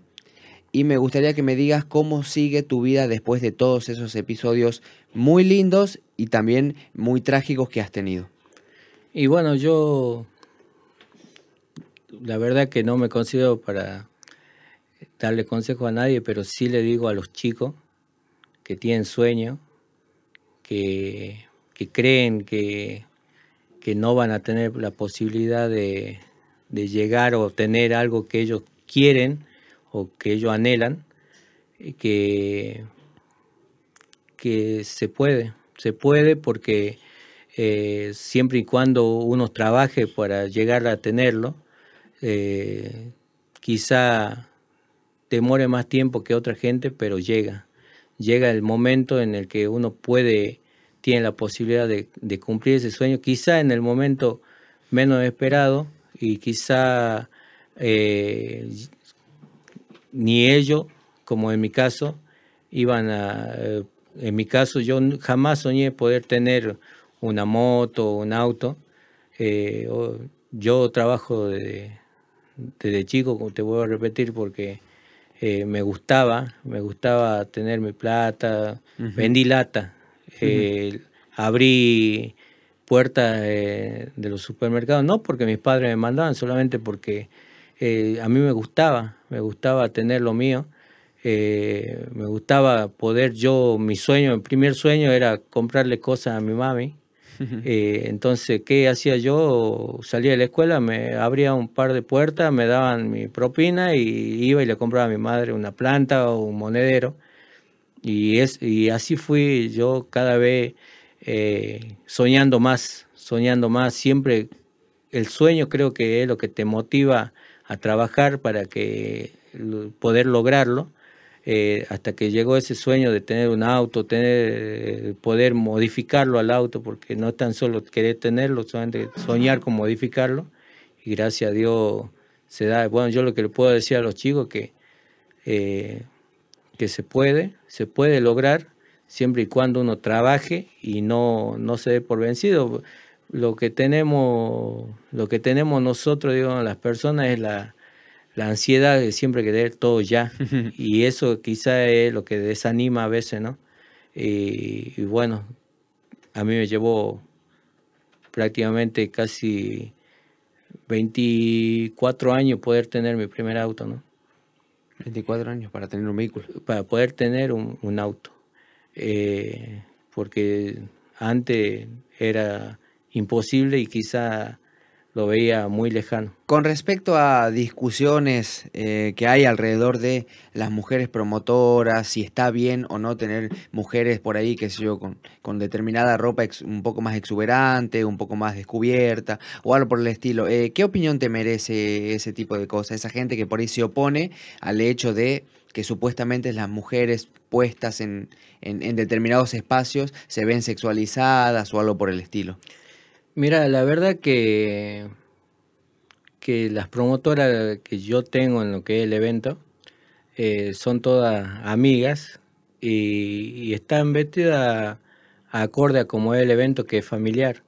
Speaker 1: Y me gustaría que me digas cómo sigue tu vida después de todos esos episodios muy lindos y también muy trágicos que has tenido.
Speaker 2: Y bueno, yo la verdad que no me considero para darle consejo a nadie, pero sí le digo a los chicos que tienen sueño, que, creen que, que, no van a tener la posibilidad de, llegar o tener algo que ellos quieren o que ellos anhelan, que, que se puede, se puede porque eh, siempre y cuando uno trabaje para llegar a tenerlo, eh, quizá demore más tiempo que otra gente, pero llega llega el momento en el que uno puede, tiene la posibilidad de, cumplir ese sueño, quizá en el momento menos esperado y quizá eh, ni ellos, como en mi caso, iban a, eh, en mi caso yo jamás soñé poder tener una moto, un auto. Eh, yo trabajo desde, desde chico, te voy a repetir, porque eh, me gustaba, me gustaba tener mi plata, vendí lata, eh, abrí puertas eh, de los supermercados, no porque mis padres me mandaban, solamente porque a mí me gustaba, me gustaba tener lo mío, me gustaba poder yo, mi sueño, mi primer sueño era comprarle cosas a mi mami, eh, entonces, ¿qué hacía yo? Salía de la escuela, me abría un par de puertas, me daban mi propina y iba y le compraba a mi madre una planta o un monedero. Y, es, y así fui yo cada vez eh, soñando más, soñando más. Siempre el sueño creo que es lo que te motiva a trabajar para que poder lograrlo. Eh, hasta que llegó ese sueño de tener un auto, tener, poder modificarlo al auto, porque no tan solo querer tenerlo, solamente soñar con modificarlo. Y gracias a Dios se da. Bueno, yo lo que le puedo decir a los chicos que, eh, que se puede, se puede lograr siempre y cuando uno trabaje y no, no se dé por vencido. Lo que tenemos, lo que tenemos nosotros, digo, las personas es la, la ansiedad de siempre querer todo ya. *laughs* y eso quizá es lo que desanima a veces, ¿no? Y, bueno, a mí me llevó prácticamente casi 24 años poder tener mi primer auto, ¿no?
Speaker 1: 24 años para tener un vehículo.
Speaker 2: Para poder tener un, auto. Eh, porque antes era imposible y quizá lo veía muy lejano.
Speaker 1: Con respecto a discusiones eh, que hay alrededor de las mujeres promotoras, si está bien o no tener mujeres por ahí, qué sé yo, con, con determinada ropa un poco más exuberante, un poco más descubierta o algo por el estilo, eh, ¿qué opinión te merece ese tipo de cosas? Esa gente que por ahí se opone al hecho de que supuestamente las mujeres puestas en, en determinados espacios se ven sexualizadas o algo por el estilo.
Speaker 2: Mira, la verdad que, que las promotoras que yo tengo en lo que es el evento eh, son todas amigas y, están vestidas acorde a como es el evento que es familiar.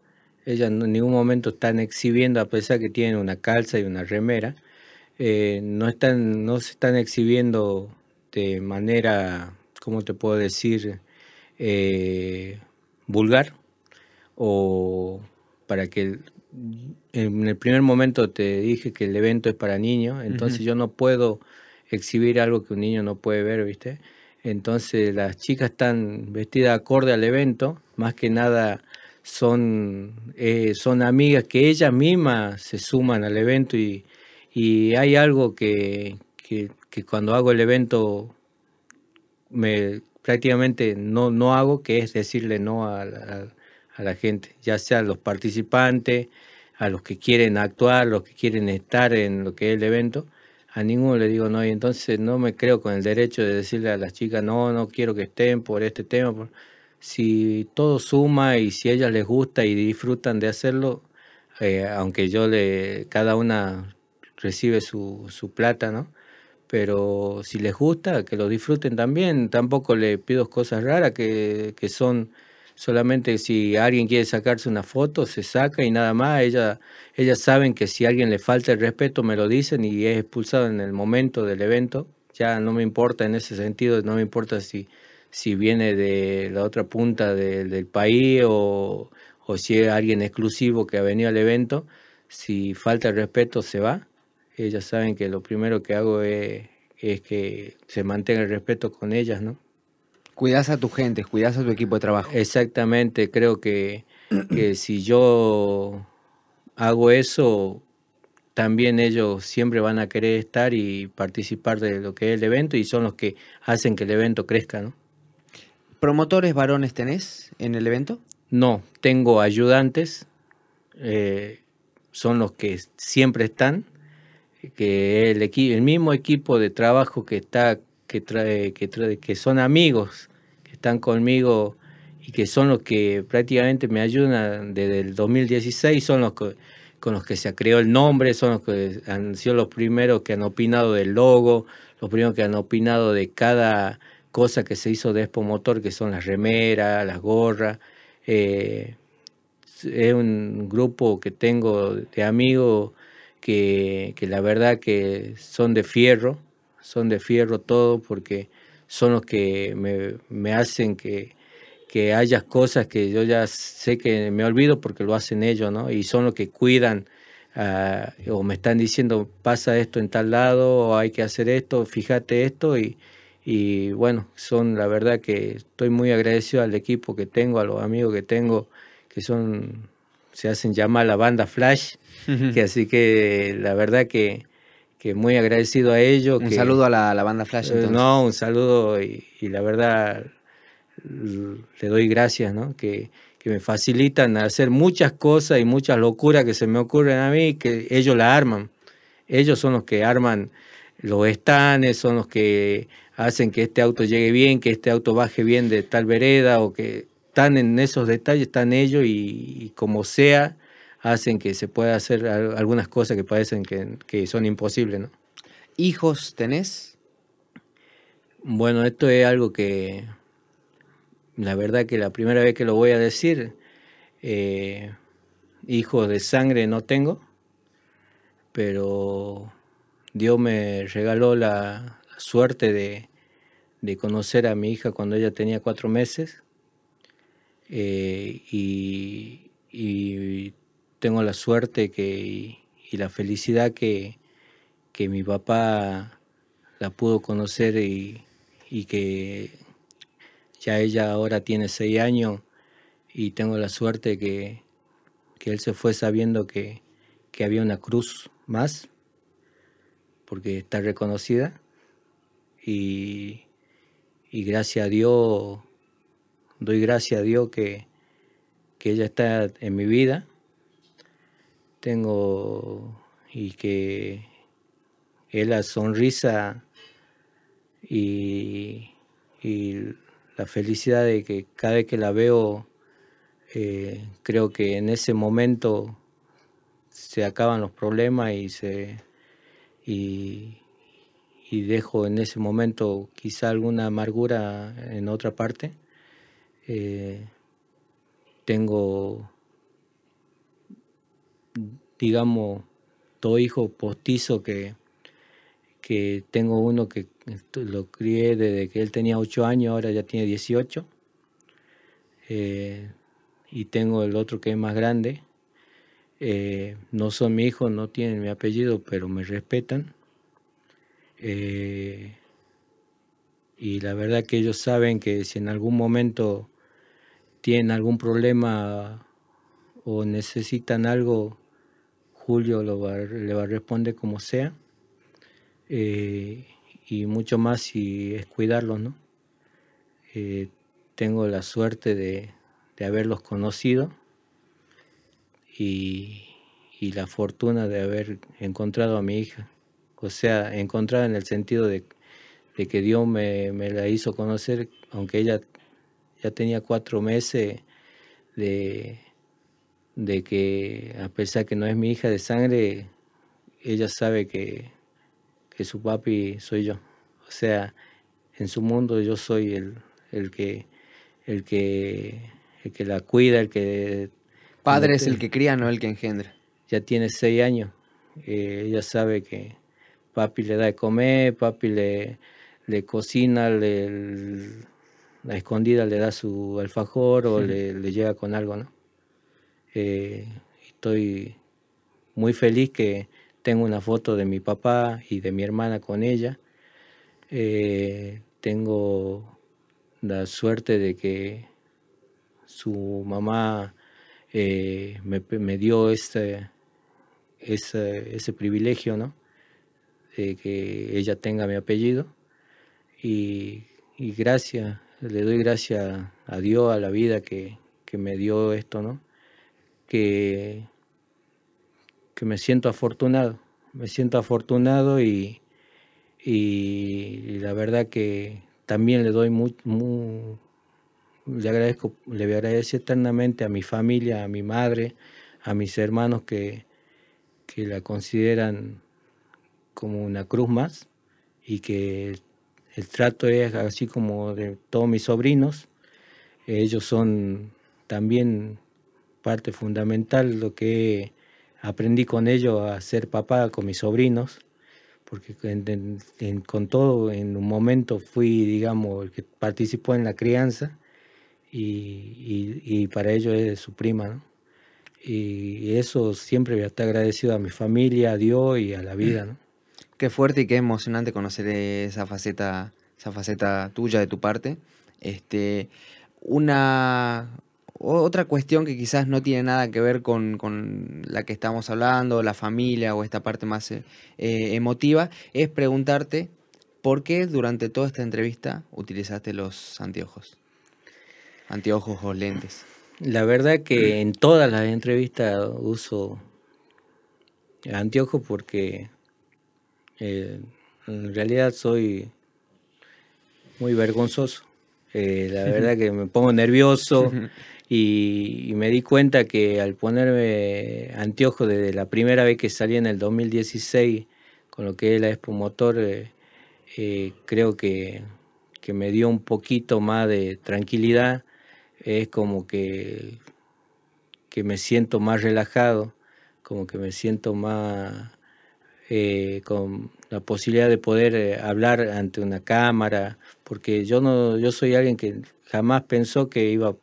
Speaker 2: Ellas en ningún momento están exhibiendo, a pesar que tienen una calza y una remera, eh, no, están, no se están exhibiendo de manera, ¿cómo te puedo decir?, eh, vulgar o para que en el primer momento te dije que el evento es para niños, entonces yo no puedo exhibir algo que un niño no puede ver, ¿viste? Entonces las chicas están vestidas acorde al evento, más que nada son, eh, son amigas que ellas mismas se suman al evento y, y hay algo que, que, cuando hago el evento me prácticamente no, no hago, que es decirle no a, a a la gente, ya sea a los participantes, a los que quieren actuar, los que quieren estar en lo que es el evento, a ninguno le digo no, y entonces no me creo con el derecho de decirle a las chicas, no, no quiero que estén por este tema. Si todo suma y si ellas les gusta y disfrutan de hacerlo, eh, aunque yo le, cada una recibe su, su plata, ¿no? Pero si les gusta, que lo disfruten también. Tampoco le pido cosas raras que, que son solamente si alguien quiere sacarse una foto, se saca y nada más. Ella, ellas saben que si alguien le falta el respeto, me lo dicen y es expulsado en el momento del evento. Ya no me importa en ese sentido, no me importa si, si viene de la otra punta del país o, o si es alguien exclusivo que ha venido al evento. Si falta el respeto, se va. Ellas saben que lo primero que hago es, es que se mantenga el respeto con ellas, ¿no?
Speaker 1: Cuidas a tu gente, cuidas a tu equipo de trabajo.
Speaker 2: Exactamente, creo que, *clears throat* si yo hago eso, también ellos siempre van a querer estar y participar de lo que es el evento y son los que hacen que el evento crezca, ¿no?
Speaker 1: ¿Promotores varones tenés en el evento?
Speaker 2: No, tengo ayudantes, eh, son los que siempre están, que el, el mismo equipo de trabajo que está que, trae, que, trae, que son amigos, que están conmigo y que son los que prácticamente me ayudan desde el 2016, son los con los que se creó el nombre, son los que han sido los primeros que han opinado del logo, los primeros que han opinado de cada cosa que se hizo de Expo Motor, que son las remeras, las gorras. Eh, es un grupo que tengo de amigos que, que la verdad que son de fierro, son de fierro todo porque son los que me, hacen que, que haya cosas que yo ya sé que me olvido porque lo hacen ellos, ¿no? Y son los que cuidan ah, o me están diciendo pasa esto en tal lado o hay que hacer esto, fíjate esto y, y bueno, son la verdad que estoy muy agradecido al equipo que tengo, a los amigos que tengo, que son, se hacen llamar la banda Flash, *laughs* que así que la verdad que que muy agradecido a ellos.
Speaker 1: Un saludo a la, banda Flash.
Speaker 2: Eh, no, un saludo y, la verdad le doy gracias, ¿no? Que, me facilitan hacer muchas cosas y muchas locuras que se me ocurren a mí, que ellos la arman. Ellos son los que arman los estanes, son los que hacen que este auto llegue bien, que este auto baje bien de tal vereda o que están en esos detalles, están ellos y como sea, hacen que se pueda hacer algunas cosas que parecen que, son imposibles, ¿no?
Speaker 1: ¿Hijos tenés?
Speaker 2: Bueno, esto es algo que la verdad que la primera vez que lo voy a decir, eh, hijos de sangre no tengo, pero Dios me regaló la, suerte de, conocer a mi hija cuando ella tenía cuatro meses eh, y, y, tengo la suerte que, y la felicidad que, que mi papá la pudo conocer y, que ya ella ahora tiene seis años y tengo la suerte que, que él se fue sabiendo que, que había una cruz más, porque está reconocida. Y, y gracias a Dios, doy gracias a Dios que, que ella está en mi vida. Tengo y que es la sonrisa y, la felicidad de que cada vez que la veo, eh, creo que en ese momento se acaban los problemas y se y, dejo en ese momento quizá alguna amargura en otra parte. Eh, tengo, digamos, dos hijos postizos que, que tengo uno que lo crié desde que él tenía 8 años, ahora ya tiene 18. Eh, y tengo el otro que es más grande. Eh, no son mi hijo, no tienen mi apellido, pero me respetan. Eh, y la verdad que ellos saben que si en algún momento tienen algún problema o necesitan algo, Julio lo le va a responder como sea. Eh, y mucho más si es cuidarlos, ¿no? Eh, tengo la suerte de, haberlos conocido y, la fortuna de haber encontrado a mi hija. O sea, encontrada en el sentido de, que Dios me, la hizo conocer, aunque ella ya tenía cuatro meses de, de que a pesar que no es mi hija de sangre, ella sabe que, que su papi soy yo. O sea, en su mundo yo soy el, el que el que el que la cuida, el que
Speaker 1: padre es el que cría, no el que engendra.
Speaker 2: Ya tiene seis años. Eh, ella sabe que papi le da de comer, papi le, le cocina, le, la escondida le da su alfajor o le, le, llega con algo, ¿no? Eh, estoy muy feliz que tengo una foto de mi papá y de mi hermana con ella. Eh, tengo la suerte de que su mamá eh, me, dio este, ese, privilegio, ¿no? De que ella tenga mi apellido. Y, gracias, le doy gracias a Dios, a la vida que, que me dio esto, ¿no? Que que me siento afortunado, me siento afortunado y, y la verdad que también le doy muy, le agradezco, le voy a agradecer eternamente a mi familia, a mi madre, a mis hermanos que, que la consideran como una cruz más y que el trato es así como de todos mis sobrinos. Ellos son también parte fundamental lo que aprendí con ellos a ser papá con mis sobrinos, porque con todo en un momento fui, digamos, el que participó en la crianza y, para ellos es su prima. Y eso siempre voy a estar agradecido a mi familia, a Dios y a la vida. *clears throat*
Speaker 1: Qué fuerte y qué emocionante conocer esa faceta, esa faceta tuya de tu parte. Este, una, otra cuestión que quizás no tiene nada que ver con, la que estamos hablando, la familia o esta parte más eh, eh, emotiva, es preguntarte por qué durante toda esta entrevista utilizaste los anteojos. Anteojos o lentes.
Speaker 2: La verdad que en todas las entrevistas uso anteojos porque eh, en realidad soy muy vergonzoso. la *laughs* verdad que me pongo nervioso. *laughs* Y, me di cuenta que al ponerme anteojos desde la primera vez que salí en el 2016 con lo que es la Expo Motor, eh, eh, creo que, me dio un poquito más de tranquilidad. Es como que, que me siento más relajado, como que me siento más eh, con la posibilidad de poder hablar ante una cámara, porque yo no, yo soy alguien que jamás pensó que iba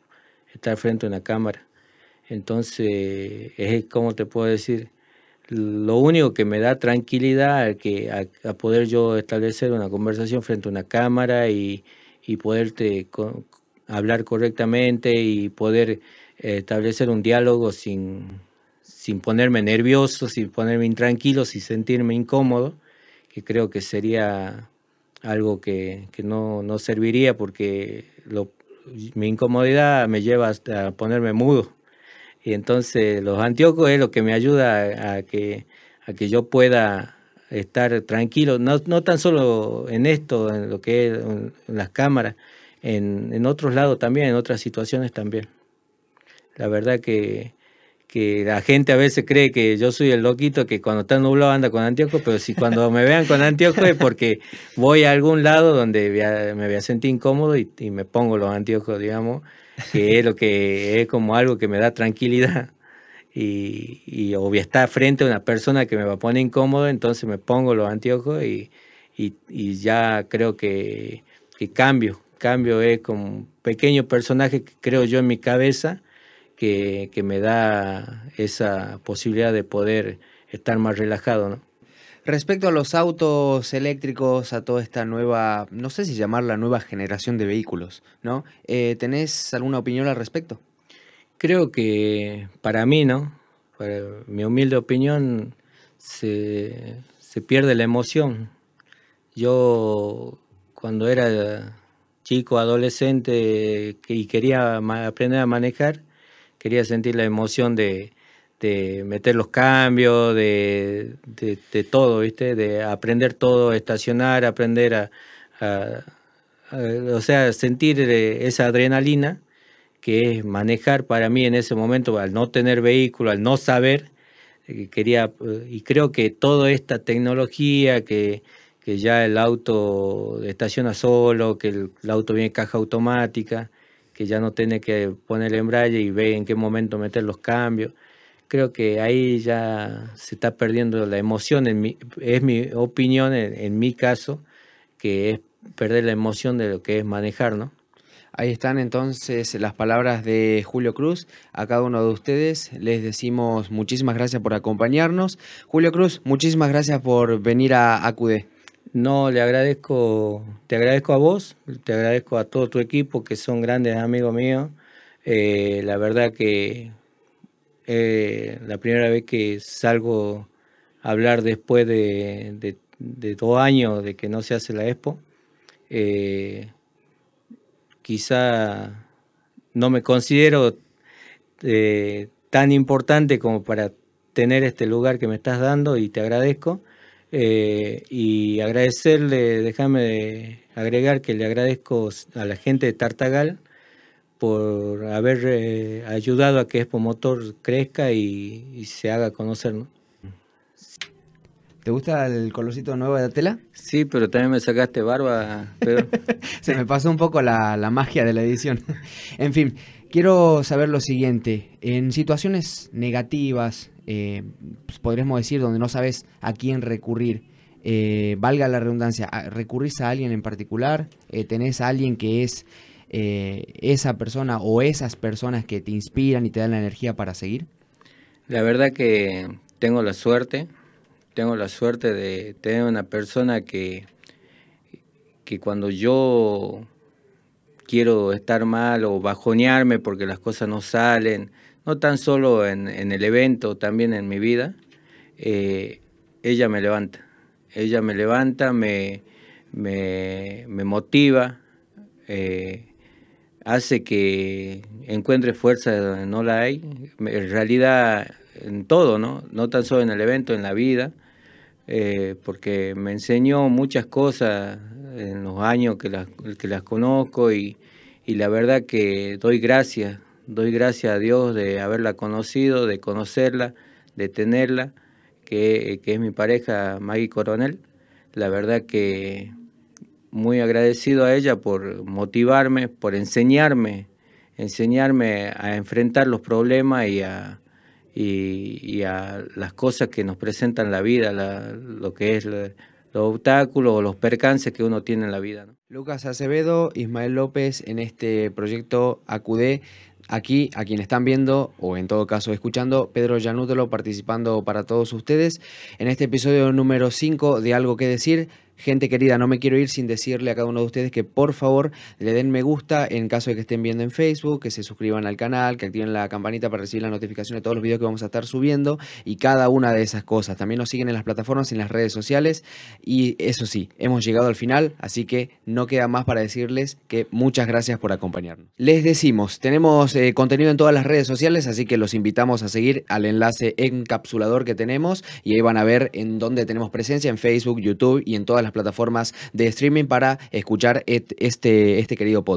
Speaker 2: estar frente a una cámara. Entonces, es como te puedo decir, lo único que me da tranquilidad es que a, poder yo establecer una conversación frente a una cámara y, y poderte hablar correctamente y poder eh, establecer un diálogo sin, sin ponerme nervioso, sin ponerme intranquilo, sin sentirme incómodo, que creo que sería algo que, no, no, serviría porque lo, mi incomodidad me lleva hasta ponerme mudo. Y entonces los anteojos es lo que me ayuda a, que, a que yo pueda estar tranquilo, no, no tan solo en esto, en lo que es en, las cámaras, en, en otros lados también, en otras situaciones también. La verdad que, que la gente a veces cree que yo soy el loquito que cuando está nublado anda con anteojos, pero si cuando me vean con anteojos es porque voy a algún lado donde me voy a sentir incómodo y, me pongo los anteojos, digamos, que es lo que es como algo que me da tranquilidad. Y, y o voy estar frente a una persona que me va a poner incómodo, entonces me pongo los anteojos y, y, ya creo que, que cambio. Cambio es como un pequeño personaje que creo yo en mi cabeza que, me da esa posibilidad de poder estar más relajado, ¿no?
Speaker 1: Respecto a los autos eléctricos, a toda esta nueva, no sé si llamarla nueva generación de vehículos, ¿no? Eh, ¿Tenés alguna opinión al respecto?
Speaker 2: Creo que para mí, ¿no? Para mi humilde opinión, se, se pierde la emoción. Yo, cuando era chico, adolescente y quería aprender a manejar, quería sentir la emoción de, meter los cambios, de, todo, ¿viste? De aprender todo, estacionar, aprender a, o sea, sentir eh, esa adrenalina que es manejar para mí en ese momento, al no tener vehículo, al no saber, eh, quería, eh, y creo que toda esta tecnología que, que ya el auto estaciona solo, que el, el auto viene caja automática, que ya no tiene que poner el embrague y ve en qué momento meter los cambios. Creo que ahí ya se está perdiendo la emoción, en mi, es mi opinión en, mi caso, que es perder la emoción de lo que es manejar, ¿no?
Speaker 1: Ahí están entonces las palabras de Julio Cruz. A cada uno de ustedes les decimos muchísimas gracias por acompañarnos. Julio Cruz, muchísimas gracias por venir a ACUDE.
Speaker 2: No, le agradezco, te agradezco a vos, te agradezco a todo tu equipo que son grandes amigos míos. Eh, la verdad que eh, la primera vez que salgo a hablar después de, dos años de que no se hace la expo, eh, quizá no me considero tan importante como para tener este lugar que me estás dando y te agradezco. Eh, y agradecerle, déjame agregar que le agradezco a la gente de Tartagal por haber eh, ayudado a que Expo Motor crezca y, se haga conocer. ¿no?
Speaker 1: ¿Te gusta el colorcito nuevo de la tela?
Speaker 2: Sí, pero también me sacaste barba, *laughs*
Speaker 1: Se me pasó un poco la, la magia de la edición. *laughs* en fin, quiero saber lo siguiente. En situaciones negativas, eh, pues, podríamos decir, donde no sabes a quién recurrir. Eh, valga la redundancia, ¿recurrís a alguien en particular? Eh, ¿Tenés a alguien que es esa persona o esas personas que te inspiran y te dan la energía para seguir?
Speaker 2: La verdad que tengo la suerte, tengo la suerte de tener una persona que, que cuando yo quiero estar mal o bajonearme porque las cosas no salen, no tan solo en, el evento, también en mi vida, eh, ella me levanta. Ella me levanta, me, me, motiva, eh, hace que encuentre fuerza donde no la hay. En realidad, en todo, ¿no? No tan solo en el evento, en la vida, eh, porque me enseñó muchas cosas en los años que las, que las conozco y, y la verdad que doy gracias doy gracias a Dios de haberla conocido, de conocerla, de tenerla, que, es mi pareja Maggie Coronel. La verdad que muy agradecido a ella por motivarme, por enseñarme, enseñarme a enfrentar los problemas y a, y, a las cosas que nos presentan la vida, lo que es los obstáculos o los percances que uno tiene en la vida.
Speaker 1: Lucas Acevedo, Ismael López en este proyecto Acude Aquí, a quien están viendo, o en todo caso escuchando, Pedro Yanútelo participando para todos ustedes en este episodio número 5 de Algo que Decir. Gente querida, no me quiero ir sin decirle a cada uno de ustedes que por favor le den me gusta en caso de que estén viendo en Facebook, que se suscriban al canal, que activen la campanita para recibir la notificación de todos los videos que vamos a estar subiendo y cada una de esas cosas. También nos siguen en las plataformas, en las redes sociales y eso sí, hemos llegado al final, así que no queda más para decirles que muchas gracias por acompañarnos. Les decimos, tenemos eh, contenido en todas las redes sociales, así que los invitamos a seguir al enlace encapsulador que tenemos y ahí van a ver en dónde tenemos presencia, en Facebook, YouTube y en todas las plataformas de streaming para escuchar este, este querido podcast.